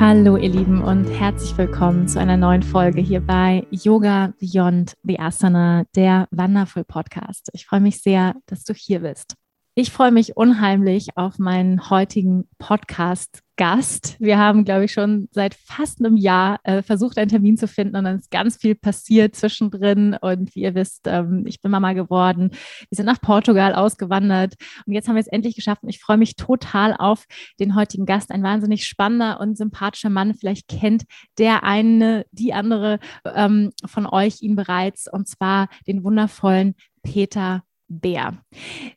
Hallo ihr Lieben und herzlich willkommen zu einer neuen Folge hier bei Yoga Beyond the Asana, der Wonderful Podcast. Ich freue mich sehr, dass du hier bist. Ich freue mich unheimlich auf meinen heutigen Podcast-Gast. Wir haben, glaube ich, schon seit fast einem Jahr äh, versucht, einen Termin zu finden und dann ist ganz viel passiert zwischendrin. Und wie ihr wisst, ähm, ich bin Mama geworden. Wir sind nach Portugal ausgewandert und jetzt haben wir es endlich geschafft. Und ich freue mich total auf den heutigen Gast. Ein wahnsinnig spannender und sympathischer Mann. Vielleicht kennt der eine, die andere ähm, von euch ihn bereits und zwar den wundervollen Peter Bär.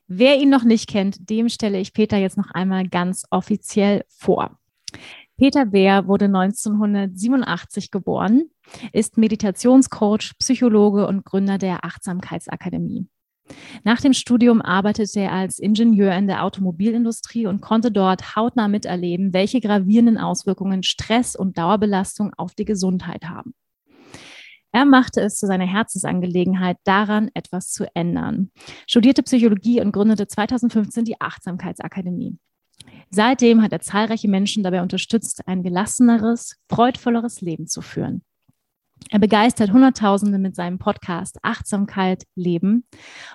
Wer ihn noch nicht kennt, dem stelle ich Peter jetzt noch einmal ganz offiziell vor. Peter Bär wurde 1987 geboren, ist Meditationscoach, Psychologe und Gründer der Achtsamkeitsakademie. Nach dem Studium arbeitete er als Ingenieur in der Automobilindustrie und konnte dort hautnah miterleben, welche gravierenden Auswirkungen Stress und Dauerbelastung auf die Gesundheit haben. Er machte es zu seiner Herzensangelegenheit, daran etwas zu ändern, studierte Psychologie und gründete 2015 die Achtsamkeitsakademie. Seitdem hat er zahlreiche Menschen dabei unterstützt, ein gelasseneres, freudvolleres Leben zu führen. Er begeistert Hunderttausende mit seinem Podcast Achtsamkeit Leben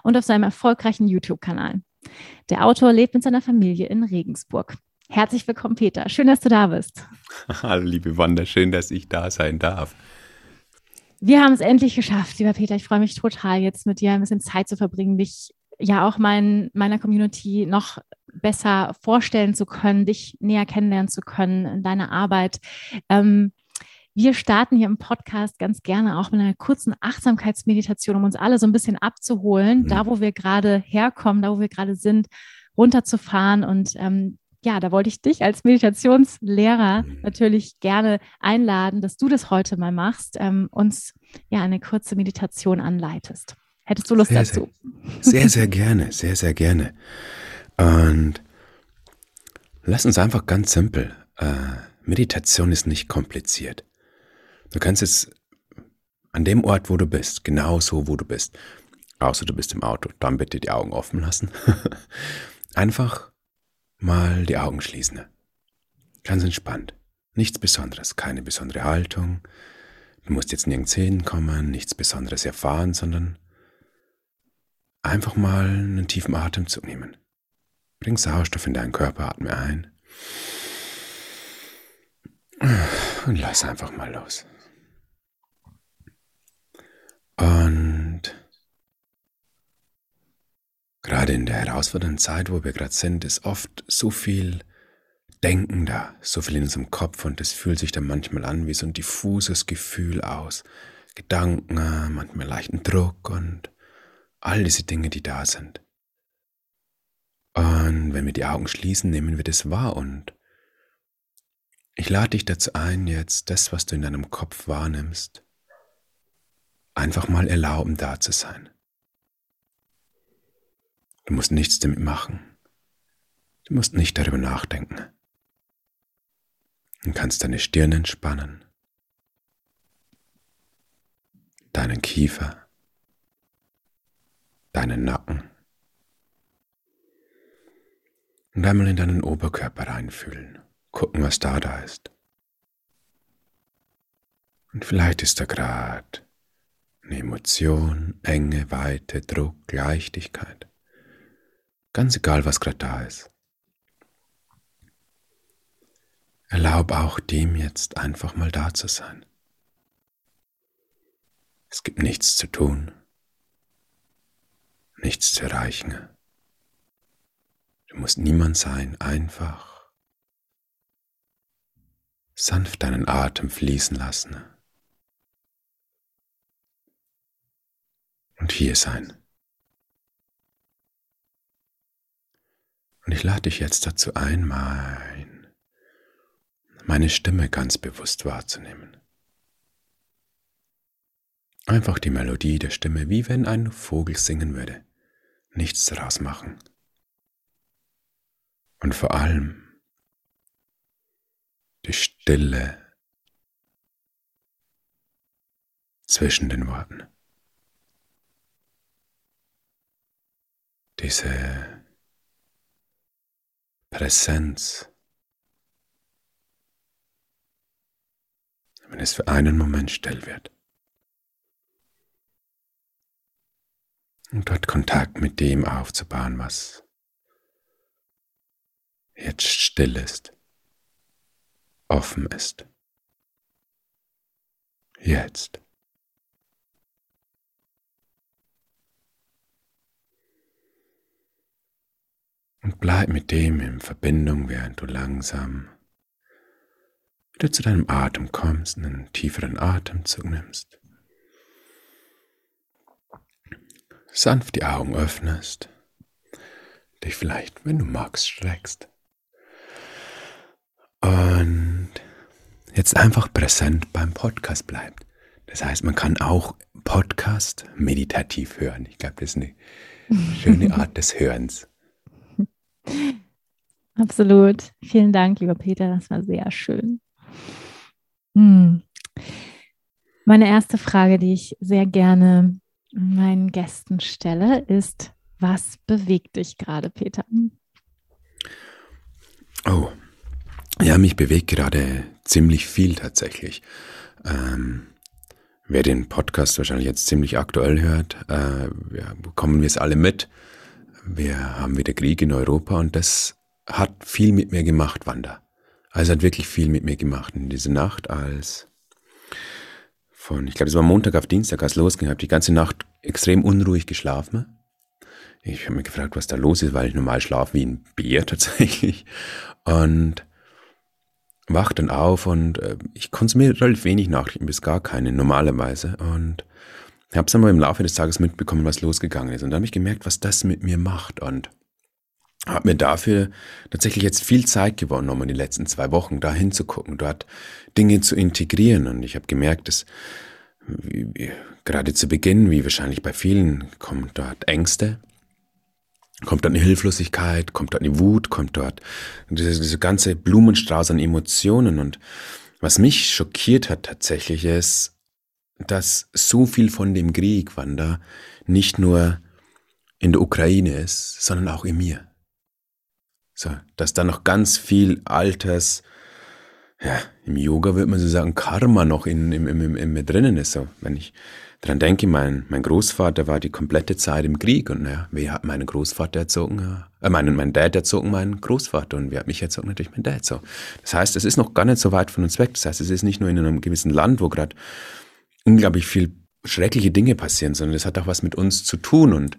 und auf seinem erfolgreichen YouTube-Kanal. Der Autor lebt mit seiner Familie in Regensburg. Herzlich willkommen, Peter. Schön, dass du da bist. Hallo, liebe Wanda. Schön, dass ich da sein darf. Wir haben es endlich geschafft, lieber Peter. Ich freue mich total, jetzt mit dir ein bisschen Zeit zu verbringen, dich ja auch mein, meiner Community noch besser vorstellen zu können, dich näher kennenlernen zu können, deine Arbeit. Ähm, wir starten hier im Podcast ganz gerne auch mit einer kurzen Achtsamkeitsmeditation, um uns alle so ein bisschen abzuholen, mhm. da wo wir gerade herkommen, da wo wir gerade sind, runterzufahren und ähm, ja, da wollte ich dich als Meditationslehrer mhm. natürlich gerne einladen, dass du das heute mal machst, ähm, uns ja eine kurze Meditation anleitest. Hättest du Lust sehr, dazu? Sehr, sehr, sehr gerne, sehr, sehr gerne. Und lass uns einfach ganz simpel. Äh, Meditation ist nicht kompliziert. Du kannst es an dem Ort, wo du bist, genau so, wo du bist, außer du bist im Auto, dann bitte die Augen offen lassen. einfach mal die Augen schließen. Ganz entspannt. Nichts Besonderes, keine besondere Haltung. Du musst jetzt nirgends hinkommen, nichts Besonderes erfahren, sondern einfach mal einen tiefen Atemzug nehmen. Bring Sauerstoff in deinen Körper, atme ein. Und lass einfach mal los. Und Gerade in der herausfordernden Zeit, wo wir gerade sind, ist oft so viel Denken da, so viel in unserem Kopf und es fühlt sich dann manchmal an wie so ein diffuses Gefühl aus. Gedanken, manchmal leichten Druck und all diese Dinge, die da sind. Und wenn wir die Augen schließen, nehmen wir das wahr und ich lade dich dazu ein, jetzt das, was du in deinem Kopf wahrnimmst, einfach mal erlauben, da zu sein. Du musst nichts damit machen. Du musst nicht darüber nachdenken. Du kannst deine Stirn entspannen, deinen Kiefer, deinen Nacken und einmal in deinen Oberkörper reinfühlen, gucken, was da da ist. Und vielleicht ist da gerade eine Emotion, Enge, Weite, Druck, Leichtigkeit. Ganz egal, was gerade da ist. Erlaub auch dem jetzt einfach mal da zu sein. Es gibt nichts zu tun, nichts zu erreichen. Du musst niemand sein, einfach sanft deinen Atem fließen lassen und hier sein. Und ich lade dich jetzt dazu ein, mal meine Stimme ganz bewusst wahrzunehmen. Einfach die Melodie der Stimme, wie wenn ein Vogel singen würde. Nichts daraus machen. Und vor allem die Stille zwischen den Worten. Diese Präsenz, wenn es für einen Moment still wird. Und dort Kontakt mit dem aufzubauen, was jetzt still ist, offen ist. Jetzt. Und bleib mit dem in Verbindung, während du langsam wieder zu deinem Atem kommst und einen tieferen Atemzug nimmst. Sanft die Augen öffnest, dich vielleicht, wenn du magst, streckst. Und jetzt einfach präsent beim Podcast bleibt. Das heißt, man kann auch Podcast meditativ hören. Ich glaube, das ist eine schöne Art des Hörens. Absolut. Vielen Dank, lieber Peter. Das war sehr schön. Hm. Meine erste Frage, die ich sehr gerne meinen Gästen stelle, ist, was bewegt dich gerade, Peter? Oh, ja, mich bewegt gerade ziemlich viel tatsächlich. Ähm, wer den Podcast wahrscheinlich jetzt ziemlich aktuell hört, äh, ja, bekommen wir es alle mit. Wir haben wieder Krieg in Europa und das hat viel mit mir gemacht, Wanda. Also hat wirklich viel mit mir gemacht. Und diese Nacht als von, ich glaube, es war Montag auf Dienstag, als losging, habe die ganze Nacht extrem unruhig geschlafen. Ich habe mich gefragt, was da los ist, weil ich normal schlafe wie ein Bär tatsächlich. Und wach dann auf und äh, ich konsumiere relativ wenig Nachrichten, bis gar keine normalerweise. Und habe es mal im Laufe des Tages mitbekommen, was losgegangen ist. Und dann habe ich gemerkt, was das mit mir macht. Und habe mir dafür tatsächlich jetzt viel Zeit gewonnen, um in den letzten zwei Wochen da hinzugucken, dort Dinge zu integrieren. Und ich habe gemerkt, dass wie, gerade zu Beginn, wie wahrscheinlich bei vielen, kommen dort Ängste, kommt dort eine Hilflosigkeit, kommt dort eine Wut, kommt dort diese, diese ganze Blumenstrauß an Emotionen. Und was mich schockiert hat tatsächlich ist, dass so viel von dem Krieg, Wanda, nicht nur in der Ukraine ist, sondern auch in mir. So, dass da noch ganz viel altes, ja, im Yoga würde man so sagen, Karma noch in, im, im, im, im drinnen ist. So, wenn ich dran denke, mein, mein Großvater war die komplette Zeit im Krieg und ja, wer hat meinen Großvater erzogen? Äh, meinen, mein Dad erzogen meinen Großvater und wer hat mich erzogen? Natürlich mein Dad. So. Das heißt, es ist noch gar nicht so weit von uns weg. Das heißt, es ist nicht nur in einem gewissen Land, wo gerade unglaublich viel schreckliche Dinge passieren, sondern es hat auch was mit uns zu tun und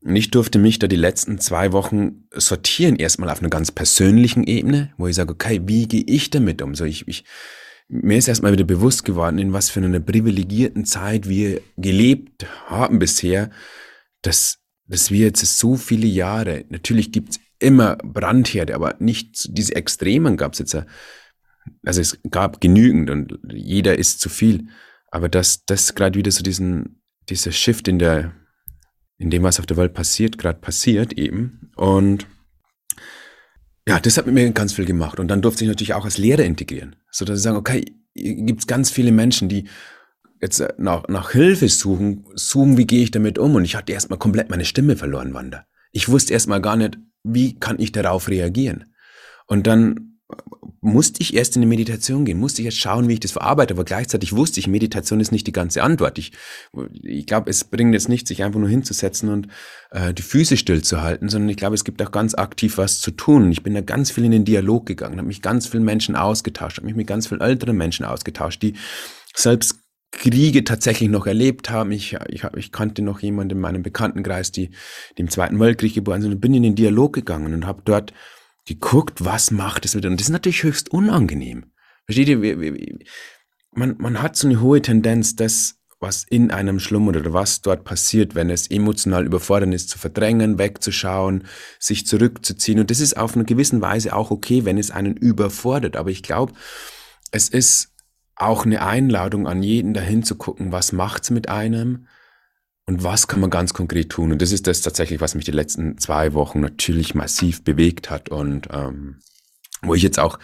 und ich durfte mich da die letzten zwei Wochen sortieren, erstmal auf einer ganz persönlichen Ebene, wo ich sage, okay, wie gehe ich damit um? So ich, ich, mir ist erstmal wieder bewusst geworden, in was für einer privilegierten Zeit wir gelebt haben bisher, dass, dass wir jetzt so viele Jahre, natürlich gibt's immer Brandherde, aber nicht diese Extremen gab's jetzt. Also es gab genügend und jeder ist zu viel. Aber dass das gerade wieder so diesen, dieser Shift in der in dem, was auf der Welt passiert, gerade passiert eben. Und ja, das hat mit mir ganz viel gemacht. Und dann durfte ich natürlich auch als Lehrer integrieren, so dass ich sagen, okay, gibt es ganz viele Menschen, die jetzt äh, nach, nach Hilfe suchen, suchen, wie gehe ich damit um? Und ich hatte erstmal komplett meine Stimme verloren, Wanda. Ich wusste erstmal gar nicht, wie kann ich darauf reagieren? Und dann musste ich erst in die Meditation gehen, musste ich jetzt schauen, wie ich das verarbeite, aber gleichzeitig wusste ich, Meditation ist nicht die ganze Antwort. Ich, ich glaube, es bringt jetzt nicht, sich einfach nur hinzusetzen und äh, die Füße stillzuhalten, sondern ich glaube, es gibt auch ganz aktiv was zu tun. Ich bin da ganz viel in den Dialog gegangen, habe mich ganz vielen Menschen ausgetauscht, habe mich mit ganz vielen älteren Menschen ausgetauscht, die selbst Kriege tatsächlich noch erlebt haben. Ich, ich, ich kannte noch jemanden in meinem Bekanntenkreis, die, die im Zweiten Weltkrieg geboren sind und bin in den Dialog gegangen und habe dort geguckt, was macht es wieder. Und das ist natürlich höchst unangenehm. Versteht ihr? Man, man hat so eine hohe Tendenz, das was in einem schlummert oder was dort passiert, wenn es emotional überfordert ist, zu verdrängen, wegzuschauen, sich zurückzuziehen. Und das ist auf eine gewisse Weise auch okay, wenn es einen überfordert. Aber ich glaube, es ist auch eine Einladung an jeden, dahin zu gucken, was macht's mit einem und was kann man ganz konkret tun. Und das ist das tatsächlich, was mich die letzten zwei Wochen natürlich massiv bewegt hat und ähm, wo ich jetzt auch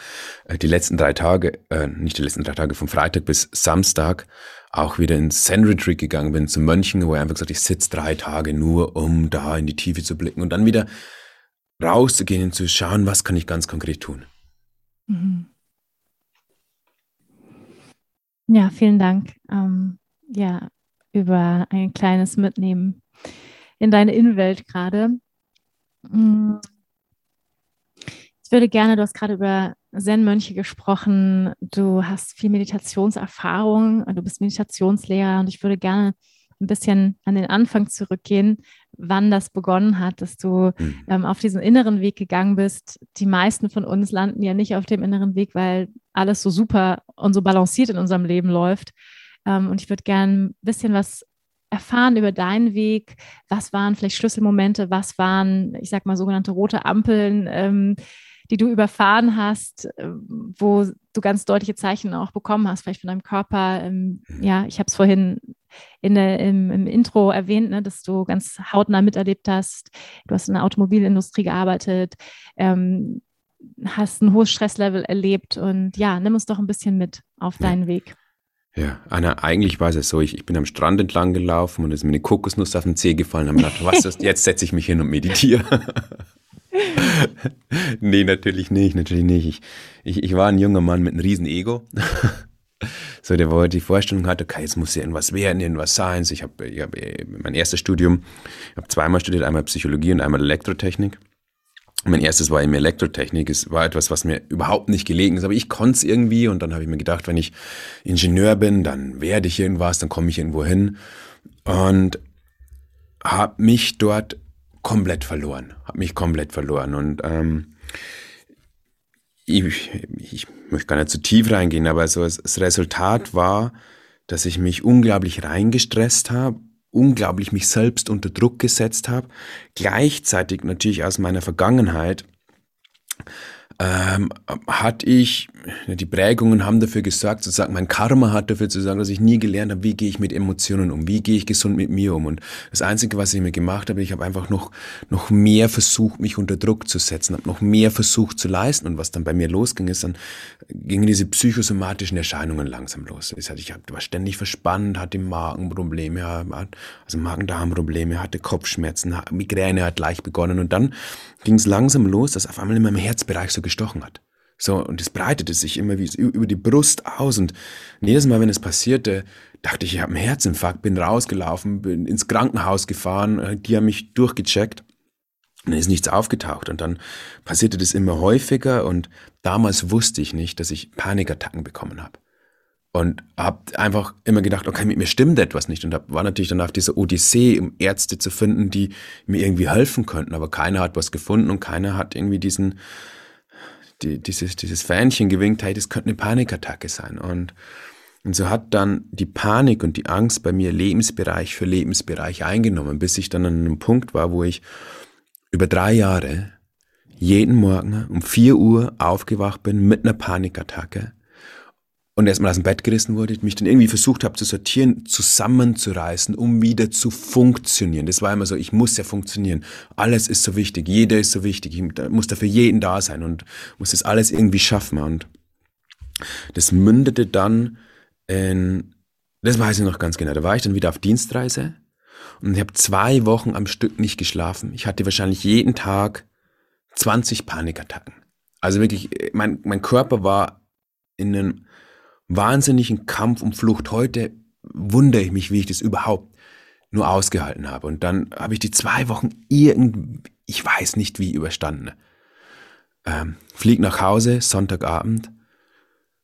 äh, die letzten drei Tage, äh, nicht die letzten drei Tage, von Freitag bis Samstag auch wieder ins Zen Retreat gegangen bin, zu Mönchen, wo er einfach gesagt, ich sitze drei Tage nur, um da in die Tiefe zu blicken und dann wieder rauszugehen und zu schauen, was kann ich ganz konkret tun. Mhm. Ja, vielen Dank. Ähm, ja, über ein kleines Mitnehmen in deine Innenwelt gerade. Mhm würde gerne, du hast gerade über Zen-Mönche gesprochen, du hast viel Meditationserfahrung, du bist Meditationslehrer und ich würde gerne ein bisschen an den Anfang zurückgehen, wann das begonnen hat, dass du mhm. ähm, auf diesen inneren Weg gegangen bist. Die meisten von uns landen ja nicht auf dem inneren Weg, weil alles so super und so balanciert in unserem Leben läuft. Ähm, und ich würde gerne ein bisschen was erfahren über deinen Weg. Was waren vielleicht Schlüsselmomente? Was waren, ich sag mal, sogenannte rote Ampeln? Ähm, die du überfahren hast, äh, wo du ganz deutliche Zeichen auch bekommen hast, vielleicht von deinem Körper. Ähm, ja, ich habe es vorhin in der, im, im, Intro erwähnt, ne, dass du ganz hautnah miterlebt hast. Du hast in der Automobilindustrie gearbeitet, ähm, hast ein hohes Stresslevel erlebt und ja, nimm uns doch ein bisschen mit auf deinen. Weg. Ja, Anna, eigentlich war es so, ich, ich bin am Strand entlang gelaufen und ist mir eine Kokosnuss auf den Zeh gefallen und habe gedacht, was ist, jetzt setze ich mich hin und meditiere. nee, natürlich nicht, natürlich nicht. Ich, ich, ich war ein junger Mann mit einem riesen Ego. so, der wo die Vorstellung hatte, okay, jetzt muss ja irgendwas werden, irgendwas sein. Ich habe ich hab mein erstes Studium, ich habe zweimal studiert, einmal Psychologie und einmal Elektrotechnik. Mein erstes war eben Elektrotechnik. Es war etwas, was mir überhaupt nicht gelegen ist, aber ich konnte es irgendwie. Und dann habe ich mir gedacht, wenn ich Ingenieur bin, dann werde ich irgendwas, dann komme ich irgendwo hin. Und habe mich dort komplett verloren, habe mich komplett verloren. Und ähm, ich, ich möchte gar nicht zu tief reingehen, aber so das Resultat war, dass ich mich unglaublich reingestresst habe, unglaublich mich selbst unter Druck gesetzt habe, gleichzeitig natürlich aus meiner Vergangenheit ähm, hatte ich, die Prägungen haben dafür gesorgt, sozusagen mein Karma hat dafür zu sagen, dass ich nie gelernt habe, wie gehe ich mit Emotionen um, wie gehe ich gesund mit mir um. Und das Einzige, was ich mir gemacht habe, ich habe einfach noch, noch mehr versucht, mich unter Druck zu setzen, habe noch mehr versucht zu leisten. Und was dann bei mir losging, ist, dann gingen diese psychosomatischen Erscheinungen langsam los. Ich war ständig verspannt, hatte Magenprobleme, also Magen-Darm-Probleme, hatte Kopfschmerzen, Migräne hat leicht begonnen. Und dann ging es langsam los, dass auf einmal in meinem Herzbereich so gestochen hat. So, und es breitete sich immer wie über die Brust aus. Und jedes Mal, wenn es passierte, dachte ich, ich habe einen Herzinfarkt, bin rausgelaufen, bin ins Krankenhaus gefahren, äh, die haben mich durchgecheckt. Und dann ist nichts aufgetaucht. Und dann passierte das immer häufiger. Und damals wusste ich nicht, dass ich Panikattacken bekommen habe. Und habe einfach immer gedacht, okay, mit mir stimmt etwas nicht. Und hab, war natürlich dann auf dieser Odyssee, um Ärzte zu finden, die mir irgendwie helfen könnten. Aber keiner hat was gefunden und keiner hat irgendwie diesen, die, dieses, dieses Fähnchen gewinkt, hey, das könnte eine Panikattacke sein. Und, und so hat dann die Panik und die Angst bei mir Lebensbereich für Lebensbereich eingenommen, bis ich dann an einem Punkt war, wo ich über drei Jahre jeden Morgen um vier Uhr aufgewacht bin mit einer Panikattacke und erstmal aus dem Bett gerissen wurde, mich dann irgendwie versucht habe zu sortieren, zusammenzureißen, um wieder zu funktionieren. Das war immer so, ich muss ja funktionieren. Alles ist so wichtig, jeder ist so wichtig, ich muss da für jeden da sein und muss das alles irgendwie schaffen. Und das mündete dann in, das weiß ich noch ganz genau, da war ich dann wieder auf Dienstreise und ich habe zwei Wochen am Stück nicht geschlafen. Ich hatte wahrscheinlich jeden Tag 20 Panikattacken. Also wirklich, mein, mein Körper war in einem wahnsinnigen Kampf um Flucht. Heute wundere ich mich, wie ich das überhaupt nur ausgehalten habe. Und dann habe ich die zwei Wochen irgend, ich weiß nicht wie, überstanden. Ähm, flieg nach Hause, Sonntagabend,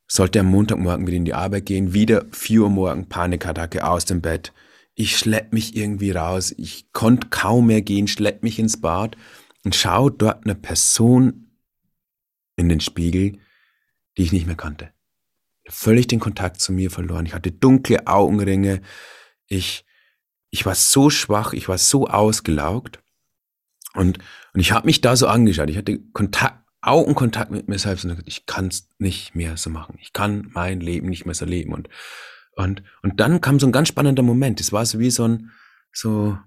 sollte am Montagmorgen wieder in die Arbeit gehen, wieder 4 Uhr morgen, Panikattacke aus dem Bett. Ich schlepp mich irgendwie raus, ich konnte kaum mehr gehen, schlepp mich ins Bad und schau dort eine Person in den Spiegel, die ich nicht mehr kannte völlig den Kontakt zu mir verloren. Ich hatte dunkle Augenringe, Ich, ich war so schwach, ich war so ausgelaugt. Und, und ich habe mich da so angeschaut. Ich hatte Kontakt, Augenkontakt mit mir selbst und ich kann es nicht mehr so machen. Ich kann mein Leben nicht mehr so leben. Und, und, und dann kam so ein ganz spannender Moment. Es war so wie so ein, so,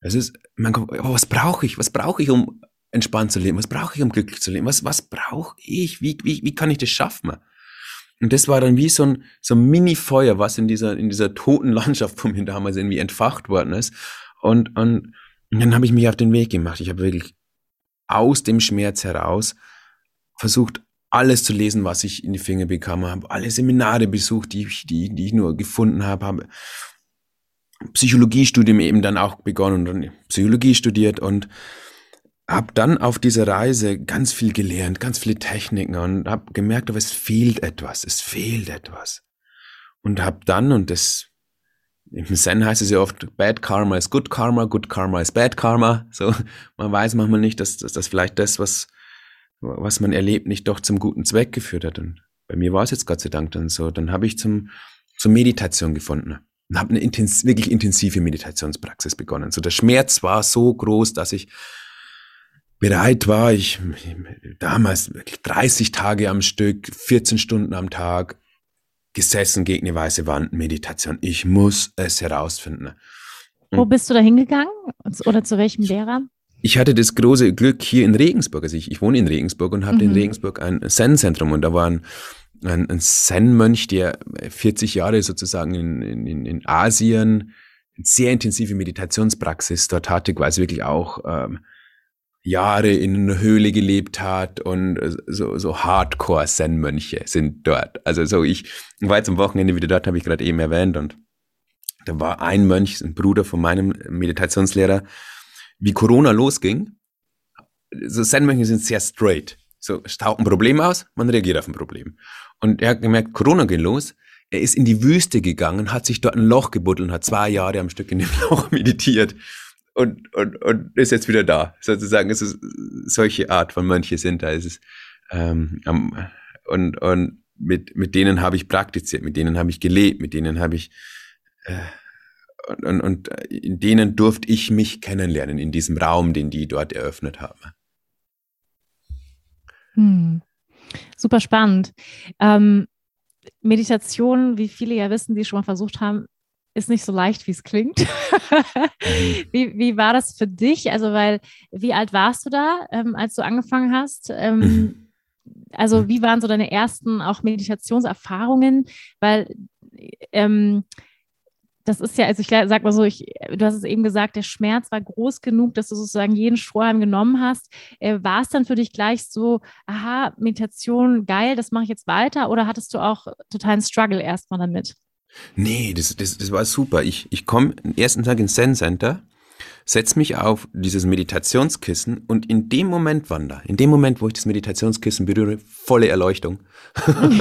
es ist, mein Kopf, oh, was brauche ich? Was brauche ich, um entspannt zu leben? Was brauche ich, um glücklich zu leben? Was, was brauche ich? Wie, wie, wie kann ich das schaffen? Und das war dann wie so ein, so ein Mini-Feuer, was in dieser, in dieser toten Landschaft von mir damals irgendwie entfacht worden ist. Und, und, und dann habe ich mich auf den Weg gemacht. Ich habe wirklich aus dem Schmerz heraus versucht, alles zu lesen, was ich in die Finger bekam, habe alle Seminare besucht, die ich, die, die ich nur gefunden habe, habe Psychologiestudium eben dann auch begonnen und dann Psychologie studiert und habe dann auf dieser Reise ganz viel gelernt, ganz viele Techniken und habe gemerkt, aber es fehlt etwas, es fehlt etwas. Und habe dann, und das im Zen heißt es ja oft, Bad Karma ist Good Karma, Good Karma ist Bad Karma. So, man weiß manchmal nicht, dass, dass, dass vielleicht das, was, was man erlebt, nicht doch zum guten Zweck geführt hat. Und bei mir war es jetzt Gott sei Dank dann so. Dann habe ich zum, zur Meditation gefunden und habe eine intens wirklich intensive Meditationspraxis begonnen. So der Schmerz war so groß, dass ich bereit war, ich damals wirklich 30 Tage am Stück, 14 Stunden am Tag gesessen gegen eine weiße Wand, Meditation. Ich muss es herausfinden. Wo bist du da hingegangen oder zu welchem Lehrer? Ich hatte das große Glück hier in Regensburg. Also ich, ich wohne in Regensburg und habe mhm. in Regensburg ein Zen-Zentrum und da war ein, ein, ein Zen-Mönch, der 40 Jahre sozusagen in, in, in Asien sehr intensive Meditationspraxis dort hatte, quasi wirklich auch ähm, Jahre in einer Höhle gelebt hat und so, so Hardcore-Zen-Mönche sind dort. Also so ich war jetzt am Wochenende wieder dort, habe ich gerade eben erwähnt und da war ein Mönch, ein Bruder von meinem Meditationslehrer, wie Corona losging. So Zen-Mönche sind sehr straight. So, es taucht ein Problem aus, man reagiert auf ein Problem. Und er hat gemerkt, Corona geht los. Er ist in die Wüste gegangen, hat sich dort ein Loch gebuddelt und hat zwei Jahre am Stück in dem Loch meditiert und, und, und ist jetzt wieder da. Sozusagen, es ist solche Art von Mönche sind da. Ist es, ähm, und, und mit, mit denen habe ich praktiziert, mit denen habe ich gelebt, mit denen habe ich äh, und, und, und in denen durfte ich mich kennenlernen, in diesem Raum, den die dort eröffnet haben. Hm. Super spannend. Ähm, Meditation, wie viele ja wissen, die schon mal versucht haben, ist nicht so leicht, wie es klingt. Mhm. wie, wie war das für dich? Also, weil, wie alt warst du da, ähm, als du angefangen hast? Ähm, mhm. also, wie waren so deine ersten auch Meditationserfahrungen? Weil ähm, das ist ja, also ich sag mal so, ich, du hast es eben gesagt, der Schmerz war groß genug, dass du sozusagen jeden Strohhalm genommen hast. Äh, war es dann für dich gleich so, aha, Meditation, geil, das mache ich jetzt weiter? Oder hattest du auch totalen Struggle erstmal damit? Nee, das, das, das war super. Ich, ich komme den ersten Tag ins Zen Center, setze mich auf dieses Meditationskissen und in dem Moment, Wanda, in dem Moment, wo ich das Meditationskissen berühre, volle Erleuchtung.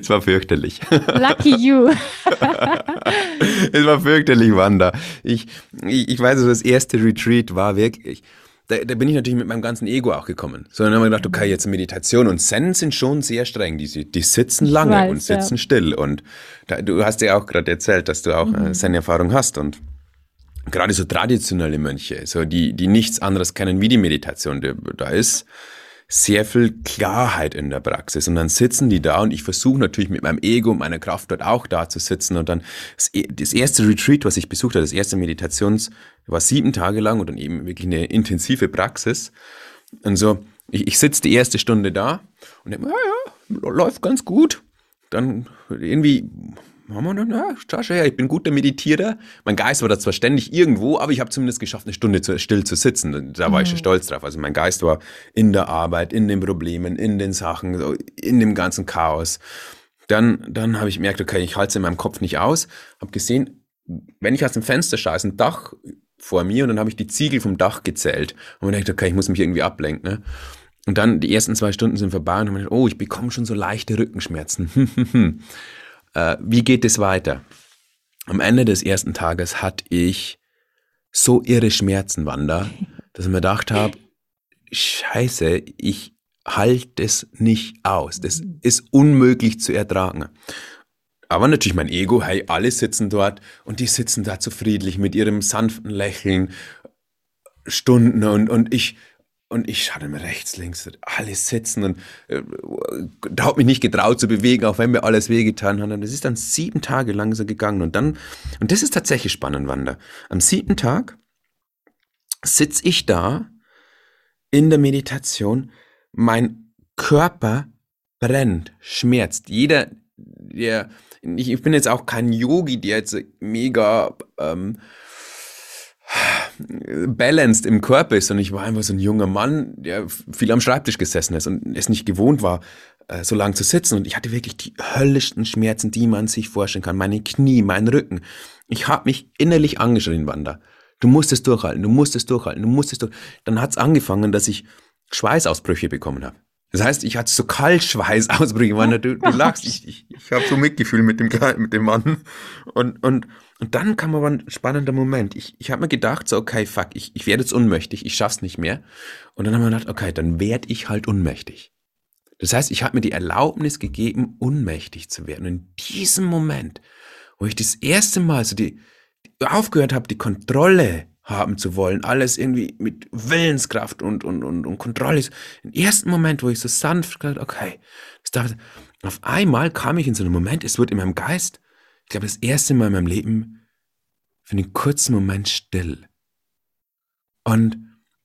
Es war fürchterlich. Lucky you. es war fürchterlich, Wanda. Ich, ich, ich weiß, das erste Retreat war wirklich, da, da bin ich natürlich mit meinem ganzen Ego auch gekommen. So, dann haben wir gedacht, okay, jetzt Meditation und Zen sind schon sehr streng. Die, die sitzen lange weiß, und sitzen ja. still. Und da, du hast ja auch gerade erzählt, dass du auch äh, mhm. Zen-Erfahrung hast und gerade so traditionelle Mönche, so die, die nichts anderes kennen wie die Meditation, da ist sehr viel Klarheit in der Praxis. Und dann sitzen die da und ich versuche natürlich mit meinem Ego und meiner Kraft dort auch da zu sitzen. Und dann das erste Retreat, was ich besucht habe, das erste Meditations, war sieben Tage lang und dann eben wirklich eine intensive Praxis. Und so, ich, ich sitze die erste Stunde da und denke, ja, ja, läuft ganz gut. Dann irgendwie her, ich bin guter Meditierer. Mein Geist war da zwar ständig irgendwo, aber ich habe zumindest geschafft, eine Stunde zu, still zu sitzen. Da war mhm. ich schon mhm. stolz drauf. Also mein Geist war in der Arbeit, in den Problemen, in den Sachen, in dem ganzen Chaos. Dann, dann habe ich gemerkt, okay, ich halte es in meinem Kopf nicht aus. Habe gesehen, wenn ich aus dem Fenster schaue, ist ein Dach vor mir und dann habe ich die Ziegel vom Dach gezählt. Und dann dachte, okay, ich muss mich irgendwie ablenken. Ne? Und dann die ersten zwei Stunden sind vorbei und dann gedacht, oh, ich bekomme schon so leichte Rückenschmerzen. Äh, wie geht es weiter? Am Ende des ersten Tages hatte ich so irre Schmerzen, Wanda, dass ich mir gedacht habe, scheiße, ich halte es nicht aus. Das ist unmöglich zu ertragen. aber natürlich mein Ego, hey, alle sitzen dort und die sitzen da so friedlich mit ihrem sanften Lächeln Stunden und, und ich, und ich schaue mir rechts, links, alle sitzen und äh, da hat mich nicht getraut zu bewegen, auch wenn mir alles wehgetan hat. Und es ist dann sieben Tage lang so gegangen. Und dann, und das ist tatsächlich spannend, Wanda. Am siebten Tag sitze ich da in der Meditation, mein Körper brennt, schmerzt. Jeder, der ich, ich bin jetzt auch kein Yogi, der jetzt mega ähm, balanced im Körper ist, sondern ich war einfach so ein junger Mann, der viel am Schreibtisch gesessen ist und es nicht gewohnt war, äh, so lange zu sitzen. Und ich hatte wirklich die höllischsten Schmerzen, die man sich vorstellen kann. Meine Knie, mein Rücken. Ich habe mich innerlich angeschrien, Wanda. Du musst es durchhalten, du musst es durchhalten, du musst es durch. Dann hat es angefangen, dass ich Schweißausbrüche bekommen habe. Das heißt, ich hatte so Kaltschweißausbrüche. Oh du, du lachst, ich, ich, ich habe so Mitgefühl mit dem, mit dem Mann. Und, und, und dann kam aber ein spannender Moment. Ich, ich habe mir gedacht, so, okay, fuck, ich, ich werde jetzt unmächtig, ich schaff's nicht mehr. Und dann haben wir gedacht, okay, dann werde ich halt unmächtig. Das heißt, ich habe mir die Erlaubnis gegeben, unmächtig zu werden. Und in diesem Moment, wo ich das erste Mal so die, die aufgehört habe, die Kontrolle haben zu wollen, alles irgendwie mit Willenskraft und, und, und, und Kontrolle. Im ersten Moment, wo ich so sanft gesagt okay, das darf, auf einmal kam ich in so einen Moment, es wird in meinem Geist, ich glaube, das erste Mal in meinem Leben für einen kurzen Moment still. Und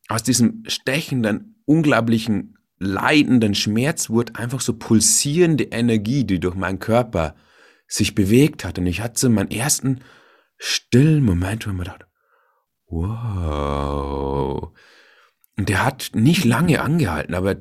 aus diesem stechenden, unglaublichen, leidenden Schmerz wurde einfach so pulsierende Energie, die durch meinen Körper sich bewegt hat. Und ich hatte meinen ersten stillen Moment, wo ich mir dachte, wow. Und der hat nicht lange angehalten, aber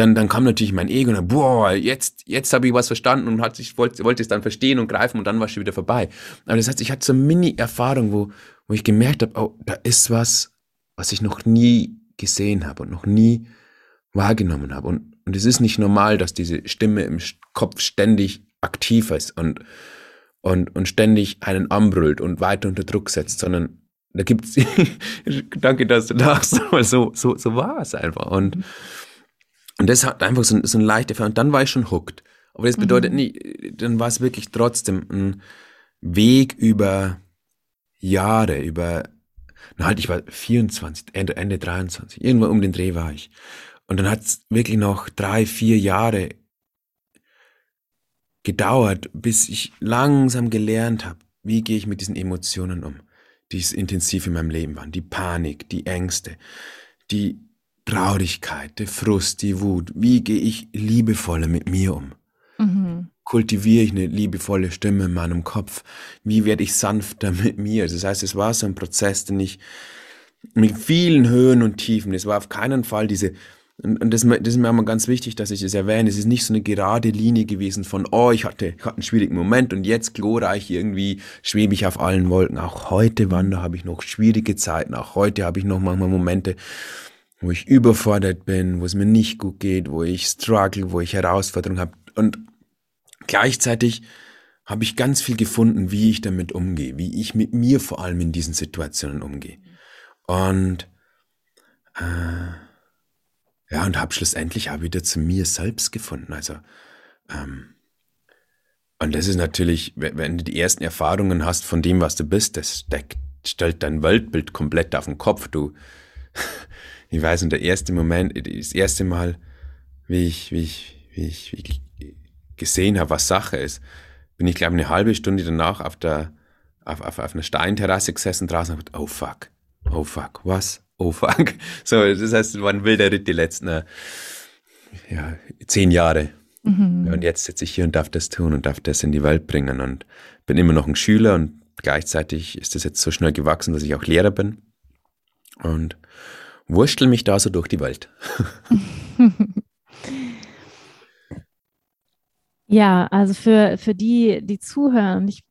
dann, dann kam natürlich mein Ego und dann, boah, jetzt, jetzt habe ich was verstanden und hat sich, wollte, wollte es dann verstehen und greifen und dann war es schon wieder vorbei. Aber das heißt, ich hatte so eine Mini-Erfahrung, wo, wo ich gemerkt habe, oh, da ist was, was ich noch nie gesehen habe und noch nie wahrgenommen habe. Und, und es ist nicht normal, dass diese Stimme im Kopf ständig aktiv ist und, und, und ständig einen anbrüllt und weiter unter Druck setzt, sondern da gibt's, danke, dass du lachst, aber so, so, so war es einfach. Und, und das hat einfach so, so ein leichter Fall. Und dann war ich schon hooked. Aber das bedeutet mhm. nie, dann war es wirklich trotzdem ein Weg über Jahre, über, na halt, ich war 24, Ende, Ende 23, irgendwo um den Dreh war ich. Und dann hat es wirklich noch drei, vier Jahre gedauert, bis ich langsam gelernt habe, wie gehe ich mit diesen Emotionen um die intensiv in meinem Leben waren. Die Panik, die Ängste, die Traurigkeit, der Frust, die Wut. Wie gehe ich liebevoller mit mir um? Mhm. Kultiviere ich eine liebevolle Stimme in meinem Kopf? Wie werde ich sanfter mit mir? Das heißt, es war so ein Prozess, den ich mit vielen Höhen und Tiefen, es war auf keinen Fall diese und, das, das, ist mir immer ganz wichtig, dass ich das erwähne. Es ist nicht so eine gerade Linie gewesen von, oh, ich hatte, ich hatte einen schwierigen Moment und jetzt glorreich irgendwie schwebe ich auf allen Wolken. Auch heute, Wander, habe ich noch schwierige Zeiten. Auch heute habe ich noch manchmal Momente, wo ich überfordert bin, wo es mir nicht gut geht, wo ich struggle, wo ich Herausforderungen habe. Und gleichzeitig habe ich ganz viel gefunden, wie ich damit umgehe, wie ich mit mir vor allem in diesen Situationen umgehe. Und äh, ja, und habe schlussendlich auch wieder zu mir selbst gefunden. Also, ähm, und das ist natürlich, wenn du die ersten Erfahrungen hast von dem, was du bist, das deckt, stellt dein Weltbild komplett auf den Kopf. Du, ich weiß, und der erste Moment, das erste Mal, wie ich, wie ich, wie ich, wie ich gesehen habe, was Sache ist, bin ich, glaube eine halbe Stunde danach auf der, auf, auf, auf einer Steinterrasse gesessen draußen und gedacht, oh fuck, oh fuck, was? oh fuck. So, das heißt, es war ein wilder Ritt die letzten äh, ja, zehn Jahre. Mhm. Und jetzt sitze ich hier und darf das tun und darf das in die Welt bringen und bin immer noch ein Schüler und gleichzeitig ist das jetzt so schnell gewachsen, dass ich auch Lehrer bin und wurschtel mich da so durch die Welt. ja, also für, für die, die zuhören, ich,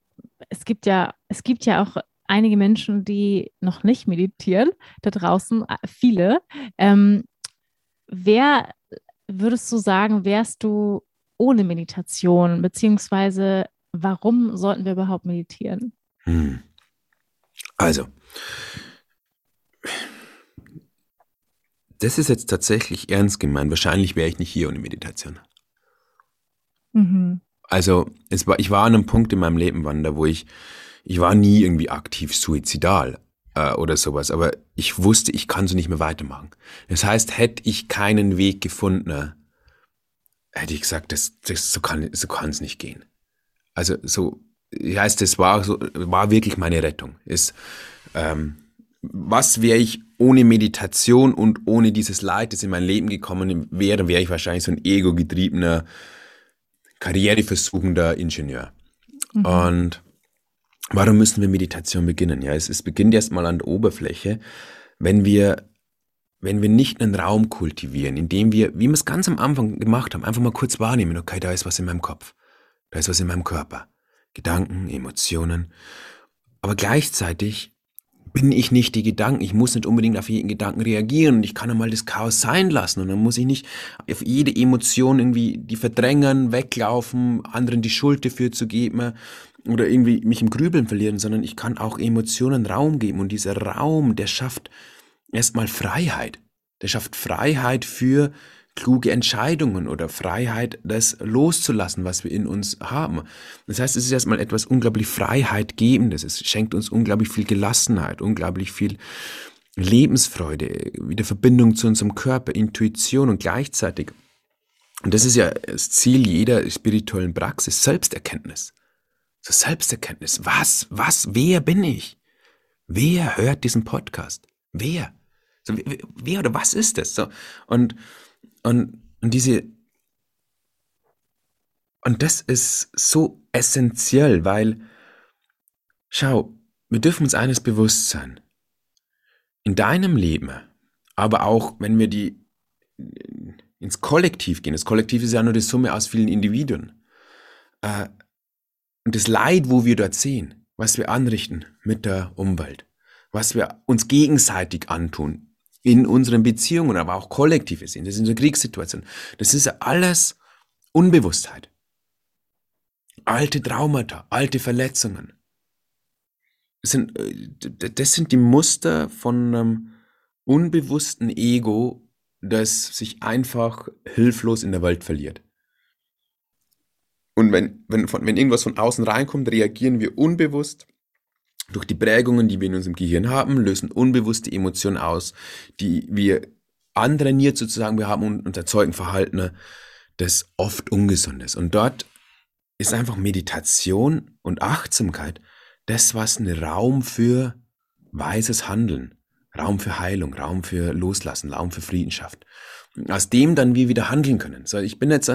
es gibt ja, es gibt ja auch einige Menschen, die noch nicht meditieren, da draußen äh, viele. Ähm, wer würdest du sagen, wärst du ohne Meditation, beziehungsweise warum sollten wir überhaupt meditieren? Hm. Also, das ist jetzt tatsächlich ernst gemeint. Wahrscheinlich wäre ich nicht hier ohne Meditation. Mhm. Also es war, ich war an einem Punkt in meinem Leben, Wanda, wo ich, ich war nie irgendwie aktiv suizidal äh, oder sowas, aber ich wusste, ich kann so nicht mehr weitermachen. Das heißt, hätte ich keinen Weg gefunden, hätte ich gesagt, das, das so kann so kann es nicht gehen. Also so heißt, das war so war wirklich meine Rettung. Ist ähm, was wäre ich ohne Meditation und ohne dieses Leid, das in mein Leben gekommen wäre, wäre ich wahrscheinlich so ein ego-getriebener, karriereversuchender Ingenieur. Mhm. Und warum müssen wir Meditation beginnen? Ja, es, es beginnt erstmal an der Oberfläche, wenn wir wenn wir nicht einen Raum kultivieren, indem wir, wie wir es ganz am Anfang gemacht haben, einfach mal kurz wahrnehmen, okay, da ist was in meinem Kopf, da ist was in meinem Körper, Gedanken, Emotionen, aber gleichzeitig bin ich nicht die Gedanken. Ich muss nicht unbedingt auf jeden Gedanken reagieren und ich kann einmal das Chaos sein lassen und dann muss ich nicht auf jede Emotion irgendwie die verdrängen, weglaufen, anderen die Schuld dafür zu geben oder irgendwie mich im Grübeln verlieren, sondern ich kann auch Emotionen Raum geben und dieser Raum, der schafft erstmal Freiheit. Der schafft Freiheit für kluge Entscheidungen oder Freiheit, das loszulassen, was wir in uns haben. Das heißt, es ist erstmal etwas unglaublich Freiheitgebendes. Es schenkt uns unglaublich viel Gelassenheit, unglaublich viel Lebensfreude, wieder Verbindung zu unserem Körper, Intuition und gleichzeitig, und das ist ja das Ziel jeder spirituellen Praxis, Selbsterkenntnis. So Selbsterkenntnis. Was, was, wer bin ich? Wer hört diesen Podcast? Wer? So, wer oder was ist das? So, und und, und diese, und das ist so essentiell, weil, schau, wir dürfen uns eines bewusst sein. In deinem Leben, aber auch wenn wir die ins Kollektiv gehen, das Kollektiv ist ja nur die Summe aus vielen Individuen. Äh, und das Leid, wo wir dort sehen, was wir anrichten mit der Umwelt, was wir uns gegenseitig antun, in unseren Beziehungen, aber auch kollektive sind. Das ist eine Kriegssituation. Das ist alles Unbewusstheit. Alte Traumata, alte Verletzungen. Das sind, äh, das sind die Muster von einem unbewussten Ego, das sich einfach hilflos in der Welt verliert. Und wenn, wenn, wenn irgendwas von außen reinkommt, reagieren wir unbewusst durch die Prägungen, die wir in unserem Gehirn haben, lösen unbewusste Emotionen aus, die wir antrainiert sozusagen wir haben und, und erzeugen Verhalten, das oft ungesund ist. Und dort ist einfach Meditation und Achtsamkeit das, was einen Raum für weises Handeln, Raum für Heilung, Raum für Loslassen, Raum für Frieden schafft. Aus dem dann wir wieder handeln können. So, ich bin jetzt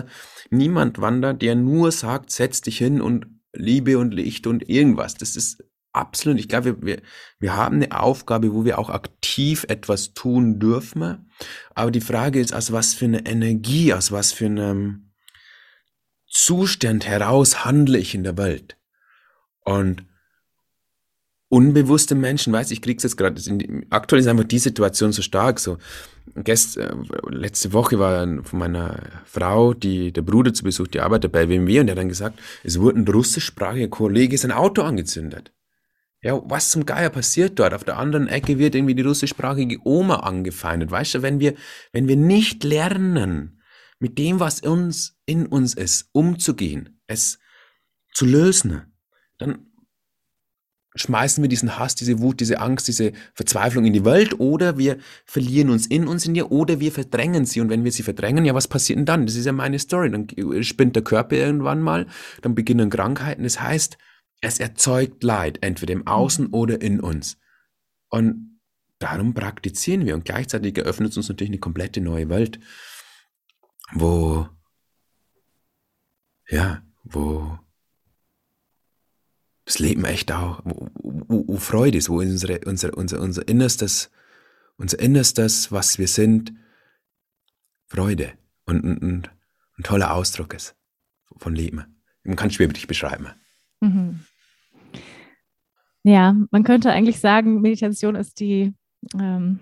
niemand Wander, der nur sagt, setz dich hin und Liebe und Licht und irgendwas. Das ist absolut, ich glaube, wir, wir haben eine Aufgabe, wo wir auch aktiv etwas tun dürfen. Aber die Frage ist, aus was für eine Energie, aus was für einem Zustand heraus handle ich in der Welt. Und unbewusste Menschen, weiß ich, krieg's jetzt gerade, aktuell ist einfach die Situation so stark, so, Gest, äh, letzte Woche war von meiner Frau, die, der Bruder zu Besuch, die arbeitet bei BMW und der hat dann gesagt, es wurde ein russischsprachiger Kollege sein Auto angezündet. Ja, was zum Geier passiert dort? Auf der anderen Ecke wird irgendwie die russischsprachige Oma angefeindet. Weißt du, wenn wir, wenn wir nicht lernen, mit dem, was uns in uns ist, umzugehen, es zu lösen, dann schmeißen wir diesen Hass, diese Wut, diese Angst, diese Verzweiflung in die Welt oder wir verlieren uns in uns in ihr oder wir verdrängen sie und wenn wir sie verdrängen, ja, was passiert denn dann? Das ist ja meine Story. Dann spinnt der Körper irgendwann mal, dann beginnen Krankheiten. Das heißt, es erzeugt Leid, entweder im Außen mhm. oder in uns. Und darum praktizieren wir. Und gleichzeitig eröffnet uns natürlich eine komplette neue Welt, wo, ja, wo das Leben echt auch, wo, wo, wo Freude ist, wo unsere, unser, unser, unser Innerstes, unser Innerstes, was wir sind, Freude und ein, ein toller Ausdruck ist von Leben. Man kann es schwierig beschreiben. Mhm. Ja, man könnte eigentlich sagen, Meditation ist die, ähm,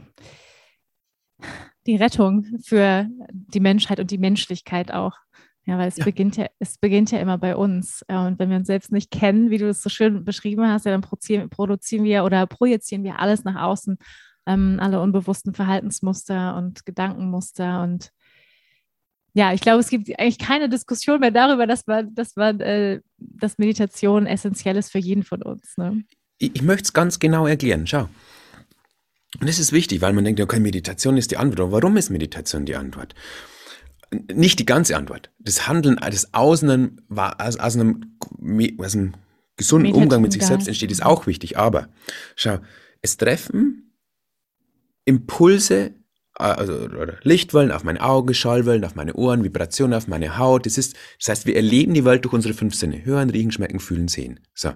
die Rettung für die Menschheit und die Menschlichkeit auch. Ja, weil es ja. beginnt ja, es beginnt ja immer bei uns. Und wenn wir uns selbst nicht kennen, wie du es so schön beschrieben hast, ja, dann produzieren, produzieren wir oder projizieren wir alles nach außen, ähm, alle unbewussten Verhaltensmuster und Gedankenmuster und ja, ich glaube, es gibt eigentlich keine Diskussion mehr darüber, dass man, dass man, äh, dass Meditation essentiell ist für jeden von uns. Ne? Ich, ich möchte es ganz genau erklären. Schau. Und das ist wichtig, weil man denkt, okay, Meditation ist die Antwort. Warum ist Meditation die Antwort? Nicht die ganze Antwort. Das Handeln das aus einem, aus, aus einem, aus einem gesunden Umgang mit sich selbst entsteht, ist auch wichtig. Aber schau, es treffen Impulse äh, also Lichtwellen auf meine Augen, Schallwellen auf meine Ohren, Vibrationen auf meine Haut. Das ist, das heißt, wir erleben die Welt durch unsere fünf Sinne: Hören, riechen, schmecken, fühlen, sehen. So.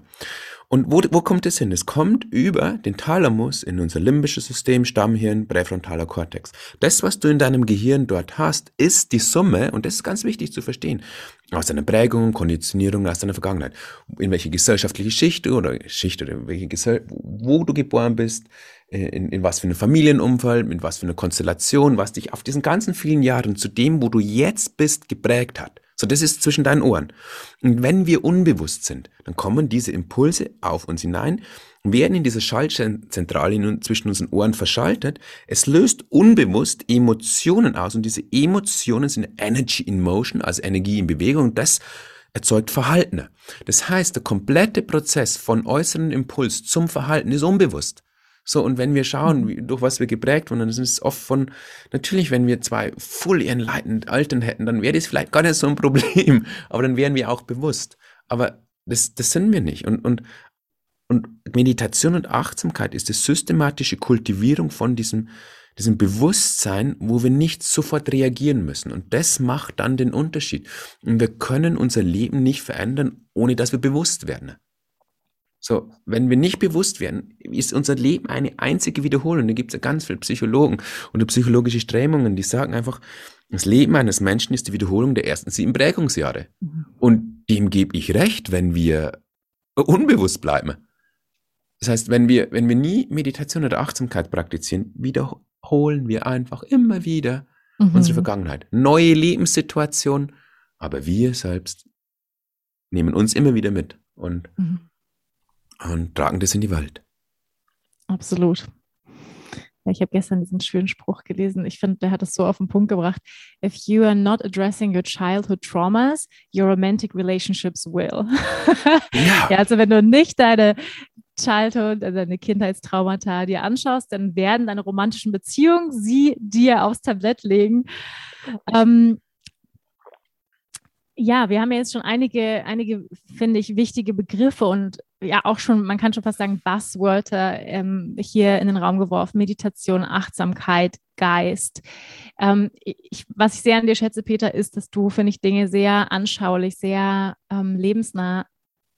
Und wo, wo kommt es hin? Es kommt über den Thalamus in unser limbisches System, Stammhirn, präfrontaler Kortex. Das, was du in deinem Gehirn dort hast, ist die Summe, und das ist ganz wichtig zu verstehen, aus deiner Prägung, Konditionierung, aus deiner Vergangenheit. In welche gesellschaftliche Schicht oder Schicht oder welche Gesell wo du geboren bist, äh, in, in was für eine Familienumfeld, mit was für eine Konstellation, was dich auf diesen ganzen vielen Jahren zu dem, wo du jetzt bist, geprägt hat. So, das ist zwischen deinen Ohren. Und wenn wir unbewusst sind, dann kommen diese Impulse auf uns hinein, werden in dieser Schaltzentrale zwischen unseren Ohren verschaltet. Es löst unbewusst Emotionen aus und diese Emotionen sind Energy in Motion, also Energie in Bewegung. Das erzeugt Verhalten. Das heißt, der komplette Prozess von äußeren Impuls zum Verhalten ist unbewusst. So, und wenn wir schauen, mhm. wie, durch was wir geprägt wurden, dann ist es oft von, natürlich, wenn wir zwei fully enlightened Alten hätten, dann wäre das vielleicht gar nicht so ein Problem, aber dann wären wir auch bewusst. Aber das, das sind wir nicht. Und, und, und Meditation und Achtsamkeit ist die systematische Kultivierung von diesem, diesem Bewusstsein, wo wir nicht sofort reagieren müssen. Und das macht dann den Unterschied. Und wir können unser Leben nicht verändern, ohne dass wir bewusst werden. So, wenn wir nicht bewusst werden, ist unser Leben eine einzige Wiederholung. Da gibt es ja ganz viele Psychologen und psychologische Strömungen, die sagen einfach, das Leben eines Menschen ist die Wiederholung der ersten sieben Prägungsjahre. Mhm. Und dem gebe ich recht, wenn wir unbewusst bleiben. Das heißt, wenn wir, wenn wir nie Meditation oder Achtsamkeit praktizieren, wiederholen wir einfach immer wieder mhm. unsere Vergangenheit. Neue Lebenssituationen, aber wir selbst nehmen uns immer wieder mit. Und mhm und tragen das in die Welt. Absolut. Ich habe gestern diesen schönen Spruch gelesen. Ich finde, der hat es so auf den Punkt gebracht. If you are not addressing your childhood traumas, your romantic relationships will. Ja. ja, also wenn du nicht deine Childhood, also deine Kindheitstraumata dir anschaust, dann werden deine romantischen Beziehungen sie dir aufs Tablett legen. Ähm, ja, wir haben ja jetzt schon einige, einige, finde ich, wichtige Begriffe und ja auch schon, man kann schon fast sagen, Buzzwörter ähm, hier in den Raum geworfen. Meditation, Achtsamkeit, Geist. Ähm, ich, was ich sehr an dir schätze, Peter, ist, dass du, finde ich, Dinge sehr anschaulich, sehr ähm, lebensnah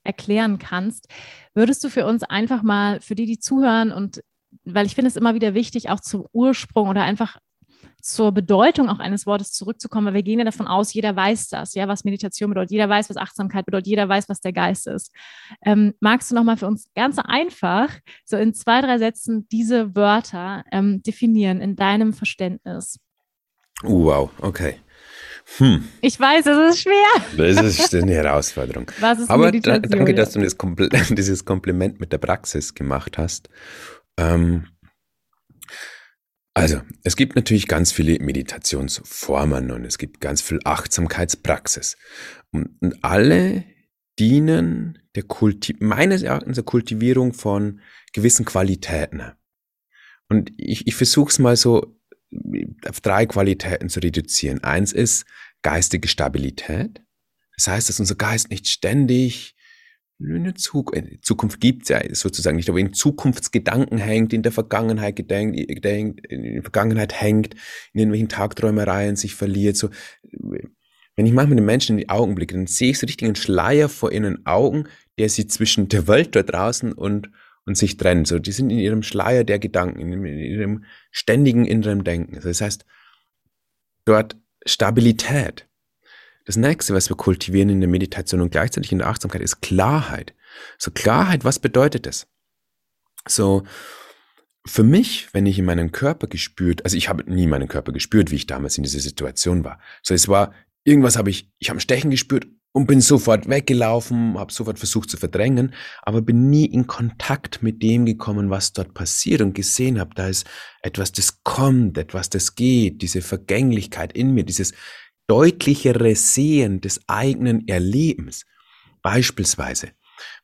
erklären kannst. Würdest du für uns einfach mal, für die, die zuhören und weil ich finde es immer wieder wichtig, auch zum Ursprung oder einfach zur Bedeutung auch eines Wortes zurückzukommen, weil wir gehen ja davon aus, jeder weiß das, ja, was Meditation bedeutet, jeder weiß, was Achtsamkeit bedeutet, jeder weiß, was der Geist ist. Ähm, magst du nochmal für uns ganz einfach so in zwei, drei Sätzen diese Wörter ähm, definieren in deinem Verständnis? Wow, okay. Hm. Ich weiß, es ist schwer. Das ist eine Herausforderung. Aber danke, dass du das Kompl dieses Kompliment mit der Praxis gemacht hast. Ähm, also, es gibt natürlich ganz viele Meditationsformen und es gibt ganz viel Achtsamkeitspraxis. Und, und alle dienen der Kulti meines Erachtens der Kultivierung von gewissen Qualitäten. Und ich, ich versuche es mal so auf drei Qualitäten zu reduzieren. Eins ist geistige Stabilität. Das heißt, dass unser Geist nicht ständig eine äh, Zukunft gibt es ja sozusagen nicht, aber in Zukunftsgedanken hängt, in der Vergangenheit gedenkt, gedenkt, in der Vergangenheit hängt, in irgendwelchen Tagträumereien sich verliert. So, wenn ich manchmal den Menschen in die Augen blicke, dann sehe ich so richtig einen Schleier vor ihren Augen, der sie zwischen der Welt dort draußen und, und sich trennt. So, die sind in ihrem Schleier der Gedanken, in ihrem ständigen inneren Denken. Also das heißt, dort Stabilität. Das nächste, was wir kultivieren in der Meditation und gleichzeitig in der Achtsamkeit, ist Klarheit. So Klarheit, was bedeutet das? So, für mich, wenn ich in meinen Körper gespürt, also ich habe nie meinen Körper gespürt, wie ich damals in dieser Situation war. So, es war, irgendwas habe ich, ich habe ein Stechen gespürt und bin sofort weggelaufen, habe sofort versucht zu verdrängen, aber bin nie in Kontakt mit dem gekommen, was dort passiert und gesehen habe, da ist etwas, das kommt, etwas, das geht, diese Vergänglichkeit in mir, dieses deutlichere Sehen des eigenen Erlebens. Beispielsweise,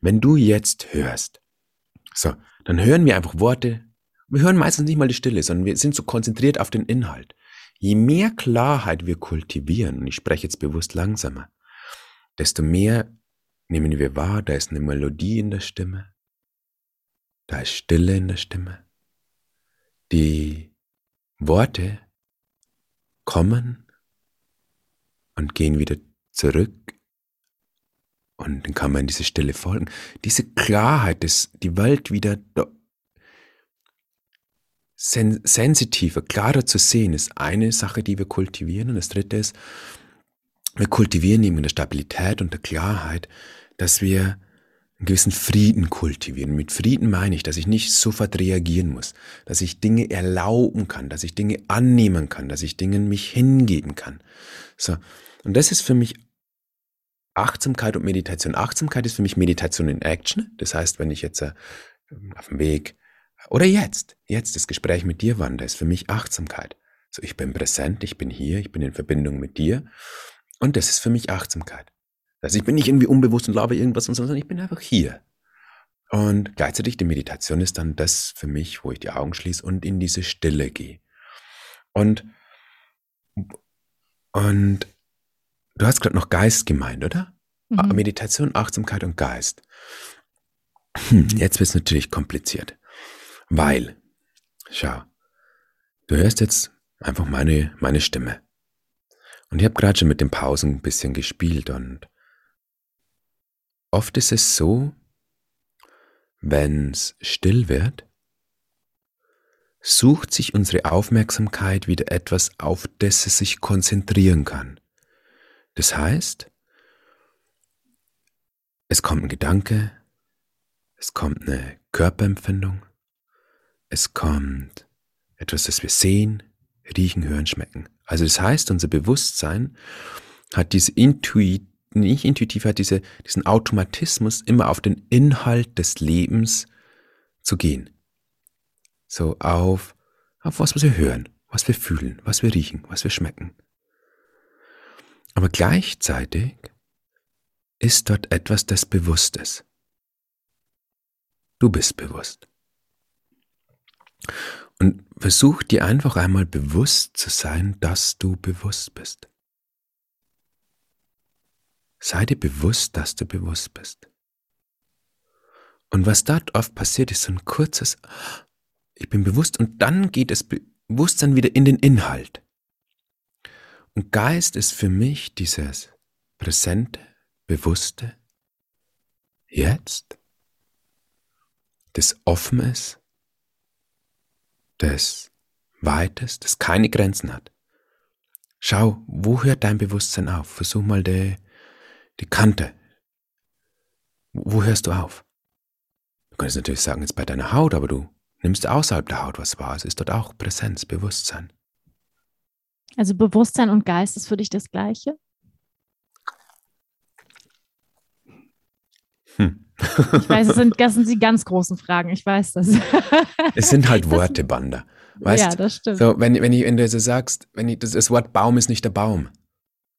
wenn du jetzt hörst, so, dann hören wir einfach Worte. Wir hören meistens nicht mal die Stille, sondern wir sind so konzentriert auf den Inhalt. Je mehr Klarheit wir kultivieren, und ich spreche jetzt bewusst langsamer, desto mehr nehmen wir wahr, da ist eine Melodie in der Stimme, da ist Stille in der Stimme. Die Worte kommen und gehen wieder zurück und dann kann man in diese Stille folgen. Diese Klarheit, dass die Welt wieder sen sensitiver, klarer zu sehen, ist eine Sache, die wir kultivieren. Und das dritte ist, wir kultivieren eben in der Stabilität und der Klarheit, dass wir einen gewissen Frieden kultivieren. Mit Frieden meine ich, dass ich nicht sofort reagieren muss, dass ich Dinge erlauben kann, dass ich Dinge annehmen kann, dass ich Dingen mich hingeben kann. So. Und das ist für mich Achtsamkeit und Meditation. Achtsamkeit ist für mich Meditation in Action. Das heißt, wenn ich jetzt äh, auf dem Weg oder jetzt, jetzt das Gespräch mit dir wandere, ist für mich Achtsamkeit. So, ich bin präsent, ich bin hier, ich bin in Verbindung mit dir. Und das ist für mich Achtsamkeit. Also ich bin nicht irgendwie unbewusst und labe irgendwas, sondern ich bin einfach hier. Und gleichzeitig die Meditation ist dann das für mich, wo ich die Augen schließe und in diese Stille gehe. Und, und Du hast gerade noch Geist gemeint, oder? Mhm. Ah, Meditation, Achtsamkeit und Geist. Hm, jetzt wird es natürlich kompliziert. Weil, schau, du hörst jetzt einfach meine, meine Stimme. Und ich habe gerade schon mit den Pausen ein bisschen gespielt und oft ist es so, wenn es still wird, sucht sich unsere Aufmerksamkeit wieder etwas, auf das es sich konzentrieren kann. Das heißt, es kommt ein Gedanke, es kommt eine Körperempfindung, es kommt etwas, das wir sehen, riechen, hören, schmecken. Also das heißt, unser Bewusstsein hat diese Intuit, nicht intuitiv, hat diese, diesen Automatismus, immer auf den Inhalt des Lebens zu gehen. So auf, auf was wir hören, was wir fühlen, was wir riechen, was wir schmecken. Aber gleichzeitig ist dort etwas, das bewusst ist. Du bist bewusst. Und versuch dir einfach einmal bewusst zu sein, dass du bewusst bist. Sei dir bewusst, dass du bewusst bist. Und was dort oft passiert, ist so ein kurzes, ich bin bewusst und dann geht das Bewusstsein wieder in den Inhalt. Und Geist ist für mich dieses präsente, bewusste Jetzt, das offen ist, das weit das keine Grenzen hat. Schau, wo hört dein Bewusstsein auf? Versuch mal die, die Kante. Wo hörst du auf? Du könntest natürlich sagen, jetzt bei deiner Haut, aber du nimmst außerhalb der Haut was wahr. Es ist dort auch Präsenz, Bewusstsein. Also Bewusstsein und Geist ist für dich das Gleiche? Hm. ich weiß, das sind, das sind die ganz großen Fragen, ich weiß das. es sind halt Worte, Banda. Weißt, ja, das stimmt. So, wenn, wenn, ich, wenn du so sagst, wenn ich, das, das Wort Baum ist nicht der Baum.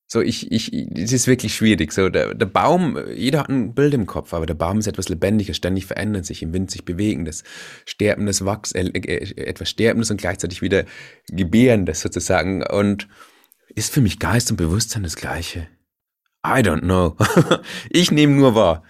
So, ich, ich, es ist wirklich schwierig. So, der, der Baum, jeder hat ein Bild im Kopf, aber der Baum ist etwas Lebendiges, ständig verändert sich, im Wind sich bewegendes, sterbendes Wachs, äh, äh, etwas Sterbendes und gleichzeitig wieder Gebärendes sozusagen. Und ist für mich Geist und Bewusstsein das Gleiche? I don't know. ich nehme nur wahr.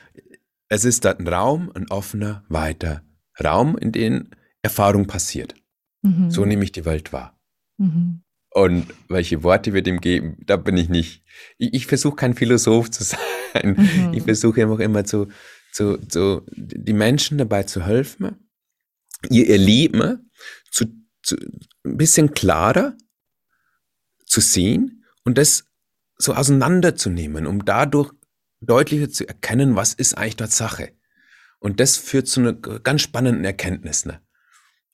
Es ist da ein Raum, ein offener, weiter Raum, in dem Erfahrung passiert. Mhm. So nehme ich die Welt wahr. Mhm. Und welche Worte wir dem geben, da bin ich nicht. Ich, ich versuche kein Philosoph zu sein. Mhm. Ich versuche einfach immer zu, zu, zu, die Menschen dabei zu helfen, ihr Erleben zu, zu, ein bisschen klarer zu sehen und das so auseinanderzunehmen, um dadurch deutlicher zu erkennen, was ist eigentlich Tatsache. Und das führt zu einer ganz spannenden Erkenntnis. Ne?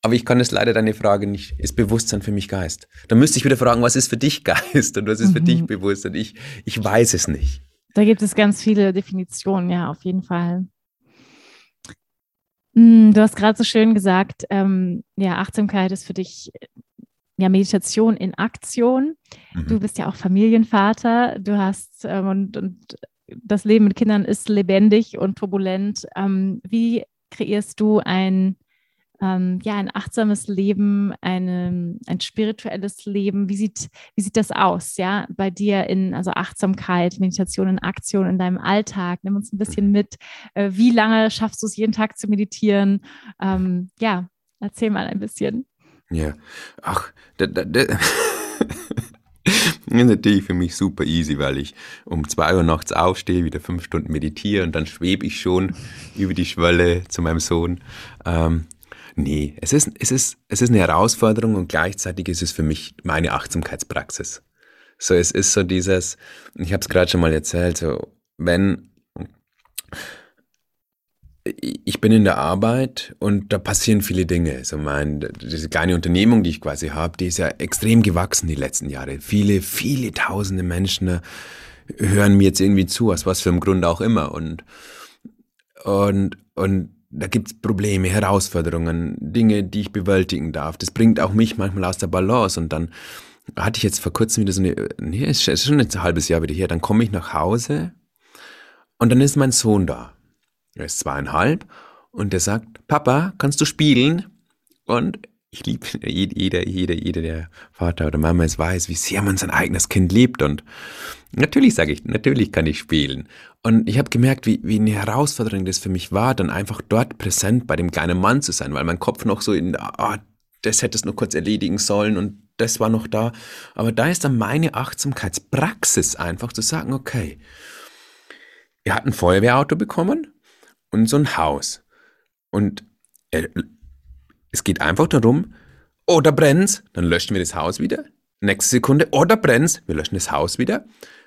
Aber ich kann es leider deine Frage nicht. Ist Bewusstsein für mich Geist? Dann müsste ich wieder fragen, was ist für dich Geist und was ist mhm. für dich mhm. Bewusstsein? Ich, ich weiß es nicht. Da gibt es ganz viele Definitionen, ja, auf jeden Fall. Hm, du hast gerade so schön gesagt, ähm, ja, Achtsamkeit ist für dich ja, Meditation in Aktion. Mhm. Du bist ja auch Familienvater. Du hast ähm, und, und das Leben mit Kindern ist lebendig und turbulent. Ähm, wie kreierst du ein ähm, ja, ein achtsames Leben, eine, ein spirituelles Leben. Wie sieht, wie sieht das aus, ja, bei dir in, also Achtsamkeit, Meditation in Aktion in deinem Alltag? Nimm uns ein bisschen mhm. mit. Äh, wie lange schaffst du es, jeden Tag zu meditieren? Ähm, ja, erzähl mal ein bisschen. Ja, ach, da, da, da. Das ist natürlich für mich super easy, weil ich um zwei Uhr nachts aufstehe, wieder fünf Stunden meditiere und dann schwebe ich schon über die Schwelle zu meinem Sohn. Ähm, Nee, es ist, es, ist, es ist eine Herausforderung und gleichzeitig ist es für mich meine Achtsamkeitspraxis. So, es ist so dieses, ich habe es gerade schon mal erzählt, so, wenn ich bin in der Arbeit und da passieren viele Dinge. So mein, diese kleine Unternehmung, die ich quasi habe, die ist ja extrem gewachsen die letzten Jahre. Viele, viele tausende Menschen hören mir jetzt irgendwie zu, aus was für einem Grund auch immer. Und, und, und da gibt's Probleme, Herausforderungen, Dinge, die ich bewältigen darf. Das bringt auch mich manchmal aus der Balance und dann hatte ich jetzt vor kurzem wieder so eine, nee, ist schon ein halbes Jahr wieder her, dann komme ich nach Hause und dann ist mein Sohn da. Er ist zweieinhalb und der sagt, Papa, kannst du spielen? Und ich liebe jeder, jeder, jeder, der Vater oder Mama es weiß, wie sehr man sein eigenes Kind liebt. Und natürlich sage ich, natürlich kann ich spielen. Und ich habe gemerkt, wie, wie eine Herausforderung das für mich war, dann einfach dort präsent bei dem kleinen Mann zu sein, weil mein Kopf noch so in, ah, das hättest du nur kurz erledigen sollen und das war noch da. Aber da ist dann meine Achtsamkeitspraxis einfach zu sagen, okay, er hat ein Feuerwehrauto bekommen und so ein Haus. Und er es geht einfach darum, oh, da brennt's, dann löschen wir das Haus wieder. Nächste Sekunde, oh, da brennt's, wir löschen das Haus wieder.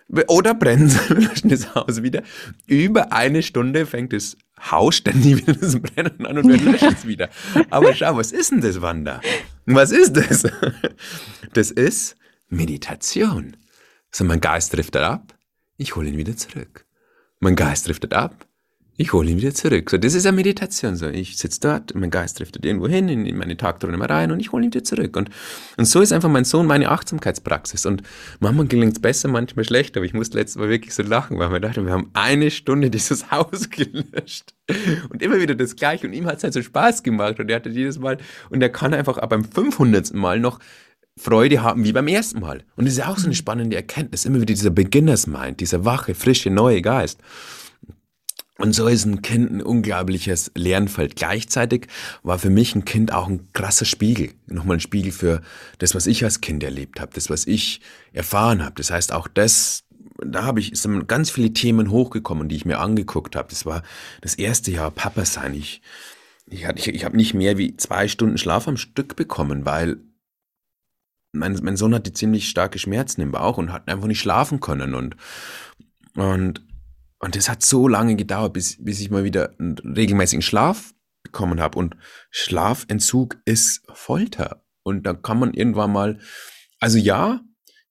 Da brennt's, wir löschen das Haus wieder. Über eine Stunde fängt das Haus ständig wieder das Brennen an und wir löschen es wieder. Aber schau, was ist denn das, Wanda? Was ist das? Das ist Meditation. So, mein Geist driftet ab, ich hole ihn wieder zurück. Mein Geist driftet ab, ich hole ihn wieder zurück. So, das ist ja Meditation. So, ich sitze dort, mein Geist driftet irgendwo hin, in, in meine Tagträume rein und ich hole ihn wieder zurück. Und, und so ist einfach mein Sohn meine Achtsamkeitspraxis. Und manchmal gelingt es besser, manchmal schlechter. Aber ich musste letztes Mal wirklich so lachen, weil wir dachten, wir haben eine Stunde dieses Haus gelöscht. Und immer wieder das Gleiche. Und ihm hat es halt so Spaß gemacht. Und er hatte jedes Mal, und er kann einfach ab beim 500. Mal noch Freude haben wie beim ersten Mal. Und das ist ja auch so eine spannende Erkenntnis. Immer wieder dieser Beginners Mind, dieser wache, frische, neue Geist. Und so ist ein Kind ein unglaubliches Lernfeld. Gleichzeitig war für mich ein Kind auch ein krasser Spiegel. Nochmal ein Spiegel für das, was ich als Kind erlebt habe, das, was ich erfahren habe. Das heißt, auch das, da habe ich sind ganz viele Themen hochgekommen, die ich mir angeguckt habe. Das war das erste Jahr Papa sein. Ich, ich, ich, ich habe nicht mehr wie zwei Stunden Schlaf am Stück bekommen, weil mein, mein Sohn hatte ziemlich starke Schmerzen im Bauch und hat einfach nicht schlafen können. Und, und und das hat so lange gedauert, bis, bis ich mal wieder einen regelmäßigen Schlaf bekommen habe. Und Schlafentzug ist Folter. Und da kann man irgendwann mal, also ja,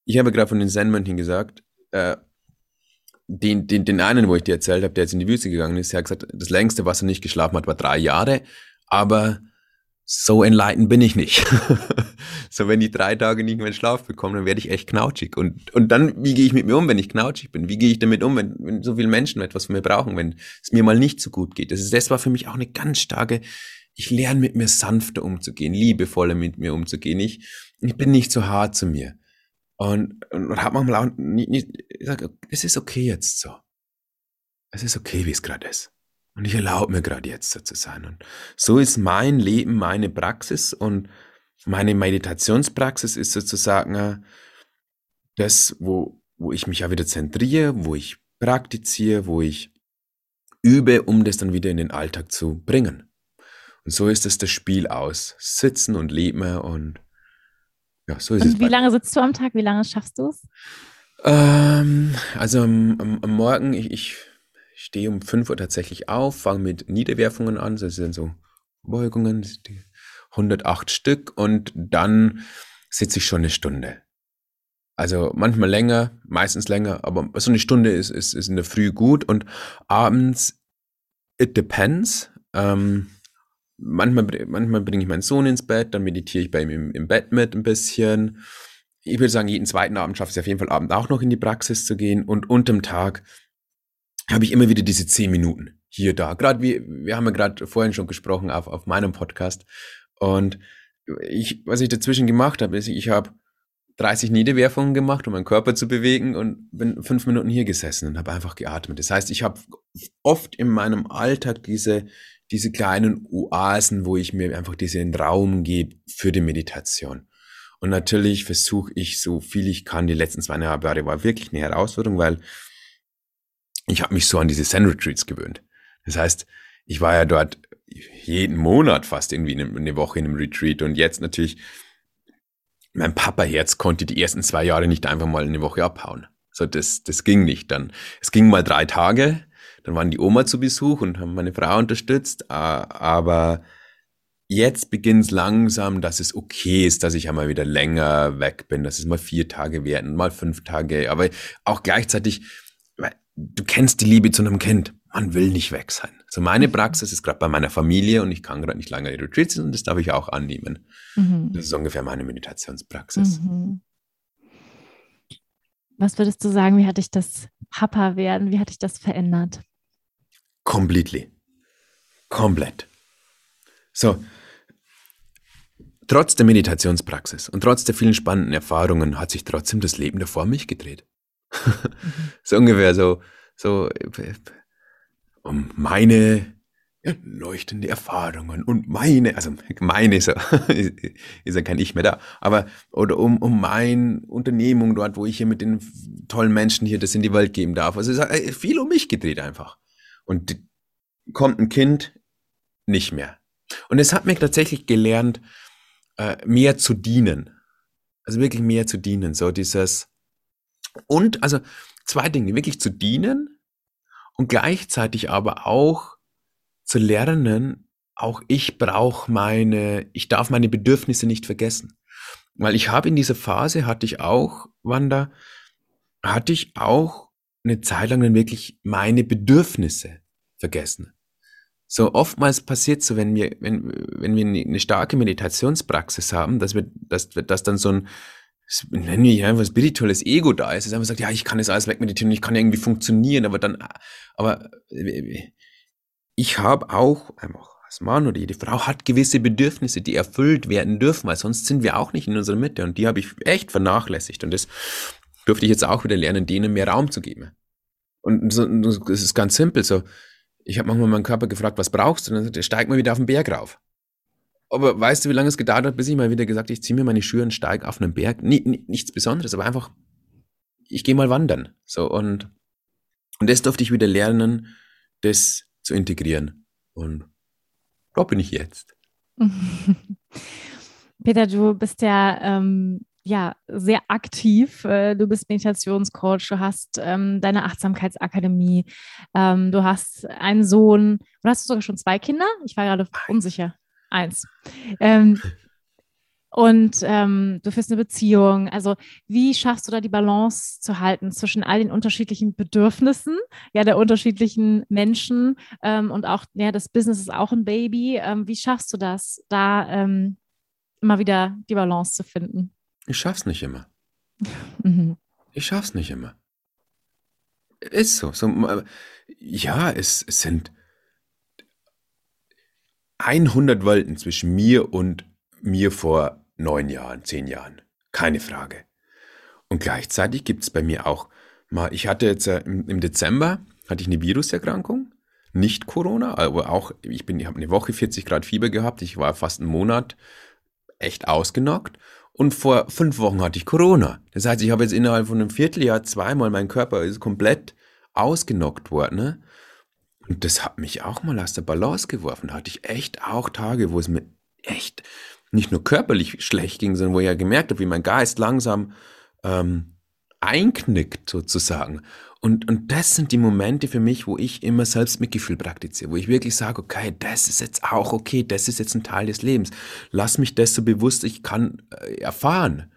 ich habe gerade von den Zen-Mönchen gesagt, äh, den, den, den einen, wo ich dir erzählt habe, der jetzt in die Wüste gegangen ist, der hat gesagt, das längste, was er nicht geschlafen hat, war drei Jahre. Aber so enlightened bin ich nicht. so, wenn ich drei Tage nicht mehr Schlaf bekomme, dann werde ich echt knautschig. Und, und dann, wie gehe ich mit mir um, wenn ich knautschig bin? Wie gehe ich damit um, wenn, wenn so viele Menschen etwas von mir brauchen, wenn es mir mal nicht so gut geht? Das, ist, das war für mich auch eine ganz starke, ich lerne mit mir sanfter umzugehen, liebevoller mit mir umzugehen. Ich, ich bin nicht so hart zu mir. Und, und, und habe manchmal auch nicht, nicht, ich sage, es ist okay jetzt so. Es ist okay, wie es gerade ist. Und ich erlaube mir gerade jetzt so zu sein. Und so ist mein Leben, meine Praxis und meine Meditationspraxis ist sozusagen äh, das, wo, wo ich mich ja wieder zentriere, wo ich praktiziere, wo ich übe, um das dann wieder in den Alltag zu bringen. Und so ist es das Spiel aus. Sitzen und leben und ja, so ist und es. Wie lange sitzt du am Tag? Wie lange schaffst du es? Ähm, also am, am, am Morgen, ich, ich stehe um 5 Uhr tatsächlich auf, fange mit Niederwerfungen an, das sind so Beugungen, 108 Stück und dann sitze ich schon eine Stunde. Also manchmal länger, meistens länger, aber so eine Stunde ist, ist, ist in der Früh gut und abends, it depends. Ähm, manchmal, manchmal bringe ich meinen Sohn ins Bett, dann meditiere ich bei ihm im, im Bett mit ein bisschen. Ich würde sagen, jeden zweiten Abend schaffe ich es auf jeden Fall Abend auch noch in die Praxis zu gehen und unterm Tag habe ich immer wieder diese zehn Minuten hier, da. Gerade wie, wir haben ja gerade vorhin schon gesprochen auf, auf meinem Podcast. Und ich, was ich dazwischen gemacht habe, ist, ich habe 30 Niederwerfungen gemacht, um meinen Körper zu bewegen und bin fünf Minuten hier gesessen und habe einfach geatmet. Das heißt, ich habe oft in meinem Alltag diese, diese kleinen Oasen, wo ich mir einfach diesen Raum gebe für die Meditation. Und natürlich versuche ich so viel ich kann. Die letzten zweieinhalb Jahre war wirklich eine Herausforderung, weil ich habe mich so an diese Zen-Retreats gewöhnt. Das heißt, ich war ja dort jeden Monat fast irgendwie eine Woche in einem Retreat und jetzt natürlich, mein Papa-Herz konnte die ersten zwei Jahre nicht einfach mal eine Woche abhauen. So, das, das ging nicht. Dann, es ging mal drei Tage, dann waren die Oma zu Besuch und haben meine Frau unterstützt, aber jetzt beginnt es langsam, dass es okay ist, dass ich einmal wieder länger weg bin, dass es mal vier Tage werden, mal fünf Tage, aber auch gleichzeitig, du kennst die Liebe zu einem Kind. Man will nicht weg sein. So meine mhm. Praxis ist gerade bei meiner Familie und ich kann gerade nicht lange Retreats und das darf ich auch annehmen. Mhm. Das ist ungefähr meine Meditationspraxis. Mhm. Was würdest du sagen, wie hat dich das Papa werden, wie hat dich das verändert? Completely. Komplett. So, trotz der Meditationspraxis und trotz der vielen spannenden Erfahrungen hat sich trotzdem das Leben davor mich gedreht. so ungefähr so, so um meine leuchtende Erfahrungen und meine, also meine ist ist ja kein Ich mehr da, aber oder um, um mein Unternehmung dort, wo ich hier mit den tollen Menschen hier das in die Welt geben darf. Also es ist äh, viel um mich gedreht einfach. Und kommt ein Kind nicht mehr. Und es hat mir tatsächlich gelernt, äh, mehr zu dienen. Also wirklich mehr zu dienen. So dieses, und also zwei Dinge, wirklich zu dienen und gleichzeitig aber auch zu lernen, auch ich brauche meine, ich darf meine Bedürfnisse nicht vergessen. Weil ich habe in dieser Phase, hatte ich auch, Wanda, hatte ich auch eine Zeit lang dann wirklich meine Bedürfnisse vergessen. So oftmals passiert so, wenn wir, wenn, wenn wir eine starke Meditationspraxis haben, dass wir, dass, dass dann so ein, nennen wir einfach spirituelles Ego da ist, dass einfach sagt, ja, ich kann das alles wegmeditieren, ich kann irgendwie funktionieren, aber dann, aber ich habe auch einfach als Mann oder jede Frau hat gewisse Bedürfnisse, die erfüllt werden dürfen, weil sonst sind wir auch nicht in unserer Mitte und die habe ich echt vernachlässigt und das durfte ich jetzt auch wieder lernen, denen mehr Raum zu geben. Und so, das ist ganz simpel so. Ich habe manchmal meinen Körper gefragt, was brauchst du? Und dann sagt er, steig mal wieder auf den Berg rauf. Aber weißt du, wie lange es gedauert hat, bis ich mal wieder gesagt habe, ich ziehe mir meine Schuhe und steige auf einen Berg? N nichts Besonderes, aber einfach, ich gehe mal wandern. So, und, und das durfte ich wieder lernen, das zu integrieren. Und da bin ich jetzt. Peter, du bist ja, ähm, ja sehr aktiv. Äh, du bist Meditationscoach, du hast ähm, deine Achtsamkeitsakademie, ähm, du hast einen Sohn, oder hast du sogar schon zwei Kinder? Ich war gerade unsicher. Eins. Ähm, und ähm, du führst eine Beziehung. Also wie schaffst du da die Balance zu halten zwischen all den unterschiedlichen Bedürfnissen, ja, der unterschiedlichen Menschen ähm, und auch, ja, das Business ist auch ein Baby. Ähm, wie schaffst du das, da ähm, immer wieder die Balance zu finden? Ich schaff's nicht immer. mhm. Ich schaff's nicht immer. Ist so. so ja, es, es sind 100 Welten zwischen mir und mir vor neun Jahren, zehn Jahren. Keine Frage. Und gleichzeitig gibt es bei mir auch mal, ich hatte jetzt äh, im, Dezember, hatte ich eine Viruserkrankung, nicht Corona, aber auch, ich ich habe eine Woche 40 Grad Fieber gehabt, ich war fast einen Monat echt ausgenockt und vor fünf Wochen hatte ich Corona. Das heißt, ich habe jetzt innerhalb von einem Vierteljahr zweimal, mein Körper ist komplett ausgenockt worden. Ne? Und das hat mich auch mal aus der Balance geworfen. Da hatte ich echt auch Tage, wo es mir echt nicht nur körperlich schlecht ging, sondern wo ich ja gemerkt habe, wie mein Geist langsam ähm, einknickt sozusagen. Und, und das sind die Momente für mich, wo ich immer Selbstmitgefühl praktiziere, wo ich wirklich sage, okay, das ist jetzt auch okay, das ist jetzt ein Teil des Lebens. Lass mich das so bewusst, ich kann äh, erfahren.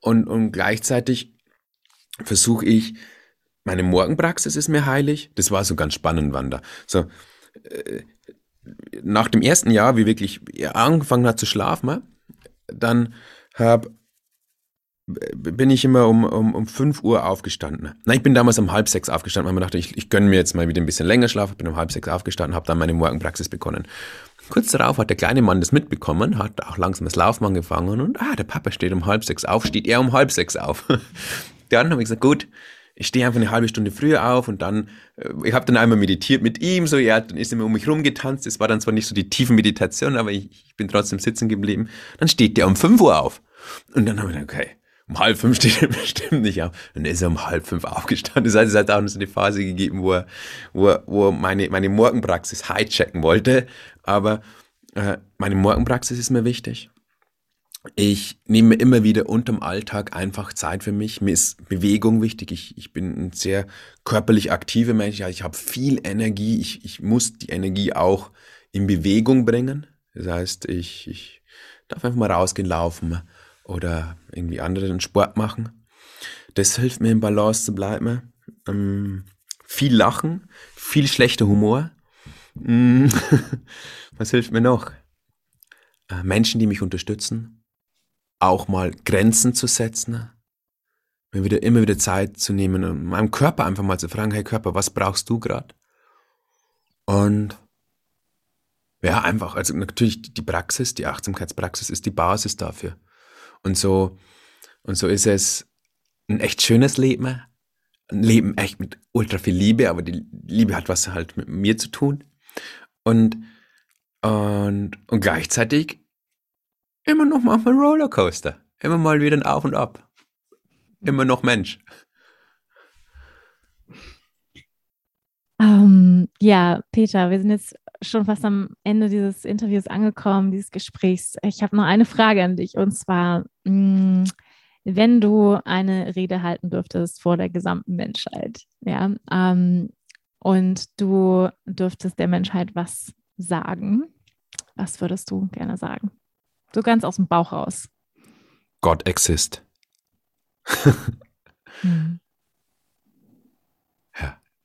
Und, und gleichzeitig versuche ich, meine Morgenpraxis ist mir heilig. Das war so ganz spannend, Wanda. So, äh, nach dem ersten Jahr, wie wirklich angefangen hat zu schlafen, dann hab, bin ich immer um, um, um 5 Uhr aufgestanden. Na, ich bin damals um halb sechs aufgestanden, weil man dachte, ich, ich gönne mir jetzt mal wieder ein bisschen länger Schlaf. Ich bin um halb sechs aufgestanden, habe dann meine Morgenpraxis begonnen. Kurz darauf hat der kleine Mann das mitbekommen, hat auch langsam das Laufen angefangen und ah, der Papa steht um halb sechs auf, steht er um halb sechs auf. dann habe ich gesagt, gut, ich stehe einfach eine halbe Stunde früher auf und dann, äh, ich habe dann einmal meditiert mit ihm, so, ja, dann ist er um mich rumgetanzt. Es war dann zwar nicht so die tiefe Meditation, aber ich, ich bin trotzdem sitzen geblieben. Dann steht der um 5 Uhr auf. Und dann habe ich gedacht, okay, um halb fünf steht er bestimmt nicht auf. Dann ist er um halb fünf aufgestanden. Das heißt, es hat auch so eine Phase gegeben, wo er, wo er, wo er meine, meine Morgenpraxis hijacken wollte. Aber äh, meine Morgenpraxis ist mir wichtig. Ich nehme immer wieder unterm Alltag einfach Zeit für mich. Mir ist Bewegung wichtig. Ich, ich bin ein sehr körperlich aktiver Mensch. Ich habe viel Energie. Ich, ich muss die Energie auch in Bewegung bringen. Das heißt, ich, ich darf einfach mal rausgehen, laufen oder irgendwie anderen Sport machen. Das hilft mir im Balance zu bleiben. Ähm, viel Lachen, viel schlechter Humor. Mm. Was hilft mir noch? Äh, Menschen, die mich unterstützen. Auch mal Grenzen zu setzen. Mir wieder, immer wieder Zeit zu nehmen und meinem Körper einfach mal zu fragen, hey Körper, was brauchst du gerade? Und ja, einfach, also natürlich die Praxis, die Achtsamkeitspraxis ist die Basis dafür. Und so, und so ist es ein echt schönes Leben. Ein Leben echt mit ultra viel Liebe, aber die Liebe hat was halt mit mir zu tun. Und, und, und gleichzeitig immer noch manchmal Rollercoaster. Immer mal wieder ein Auf und Ab. Immer noch Mensch. Ähm, ja, Peter, wir sind jetzt schon fast am Ende dieses Interviews angekommen, dieses Gesprächs. Ich habe noch eine Frage an dich und zwar, mh, mm, wenn du eine Rede halten dürftest vor der gesamten Menschheit, ja, ähm, und du dürftest der Menschheit was sagen, was würdest du gerne sagen? So ganz aus dem Bauch raus. God exist. hm.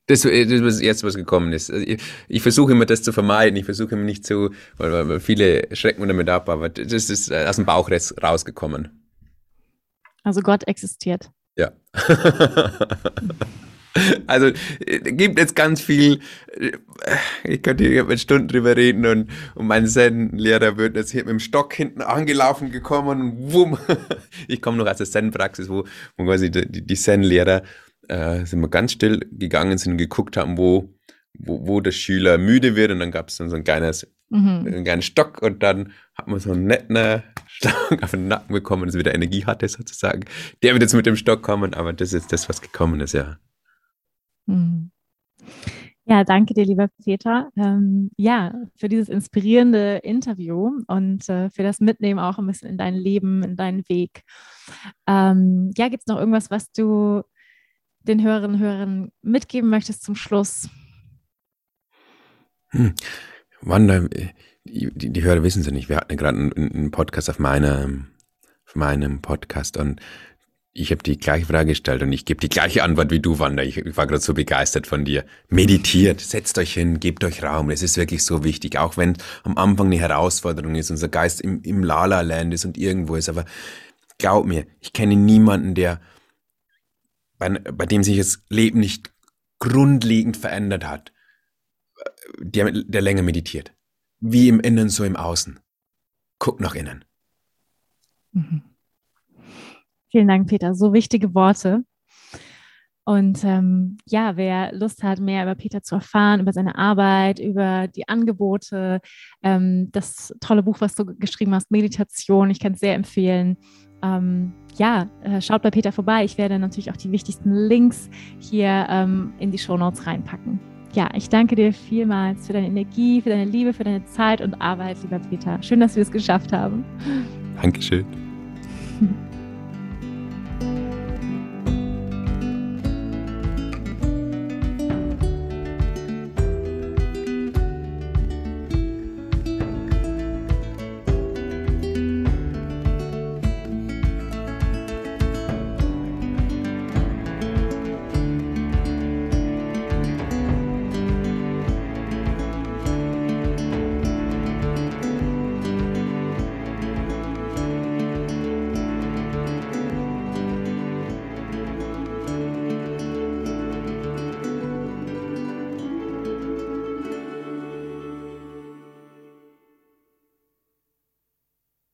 Das, äh, das ist jetzt was gekommen ist. Also ich, ich, versuche immer das zu vermeiden. Ich versuche immer nicht zu, weil, weil viele schrecken damit ab, aber das ist äh, aus dem Bauch rausgekommen. Also Gott existiert. Ja. Also äh, gibt jetzt ganz viel, ich könnte hier mit Stunden drüber reden und, und mein Zen-Lehrer wird jetzt hier mit dem Stock hinten angelaufen gekommen und wumm. Ich komme noch aus der Zen-Praxis, wo, wo quasi die, die Zen-Lehrer äh, sind wir ganz still gegangen sind und geguckt haben, wo, wo, wo der Schüler müde wird und dann gab es dann so ein kleines, mhm. einen kleinen Stock und dann hat man so einen netten Stock auf den Nacken bekommen, dass er wieder Energie hatte sozusagen. Der wird jetzt mit dem Stock kommen, aber das ist das, was gekommen ist, ja. Mhm. Ja, danke dir, lieber Peter. Ähm, ja, für dieses inspirierende Interview und äh, für das Mitnehmen auch ein bisschen in dein Leben, in deinen Weg. Ähm, ja, gibt es noch irgendwas, was du den Hörerinnen und Hörern mitgeben möchtest zum Schluss? Hm. Wanda, die, die, Hörer wissen es ja nicht. Wir hatten gerade einen, einen, Podcast auf, meiner, auf meinem Podcast und ich habe die gleiche Frage gestellt und ich gebe die gleiche Antwort wie du, Wanda. Ich, ich war gerade so begeistert von dir. Meditiert, setzt euch hin, gebt euch Raum. Es ist wirklich so wichtig, auch wenn am Anfang eine Herausforderung ist, unser Geist im, im Lala-Land ist und irgendwo ist. Aber glaub mir, ich kenne niemanden, der bei, bei dem sich das Leben nicht grundlegend verändert hat, der, der länger meditiert. Wie im Innen, so im Außen. Guck nach innen. Mhm. Vielen Dank, Peter. So wichtige Worte. Und ähm, ja, wer Lust hat, mehr über Peter zu erfahren, über seine Arbeit, über die Angebote, ähm, das tolle Buch, was du geschrieben hast, Meditation, ich kann es sehr empfehlen. Ähm, ja, äh, schaut bei Peter vorbei. Ich werde natürlich auch die wichtigsten Links hier ähm, in die Show Notes reinpacken. Ja, ich danke dir vielmals für deine Energie, für deine Liebe, für deine Zeit und Arbeit, lieber Peter. Schön, dass wir es geschafft haben. Dankeschön.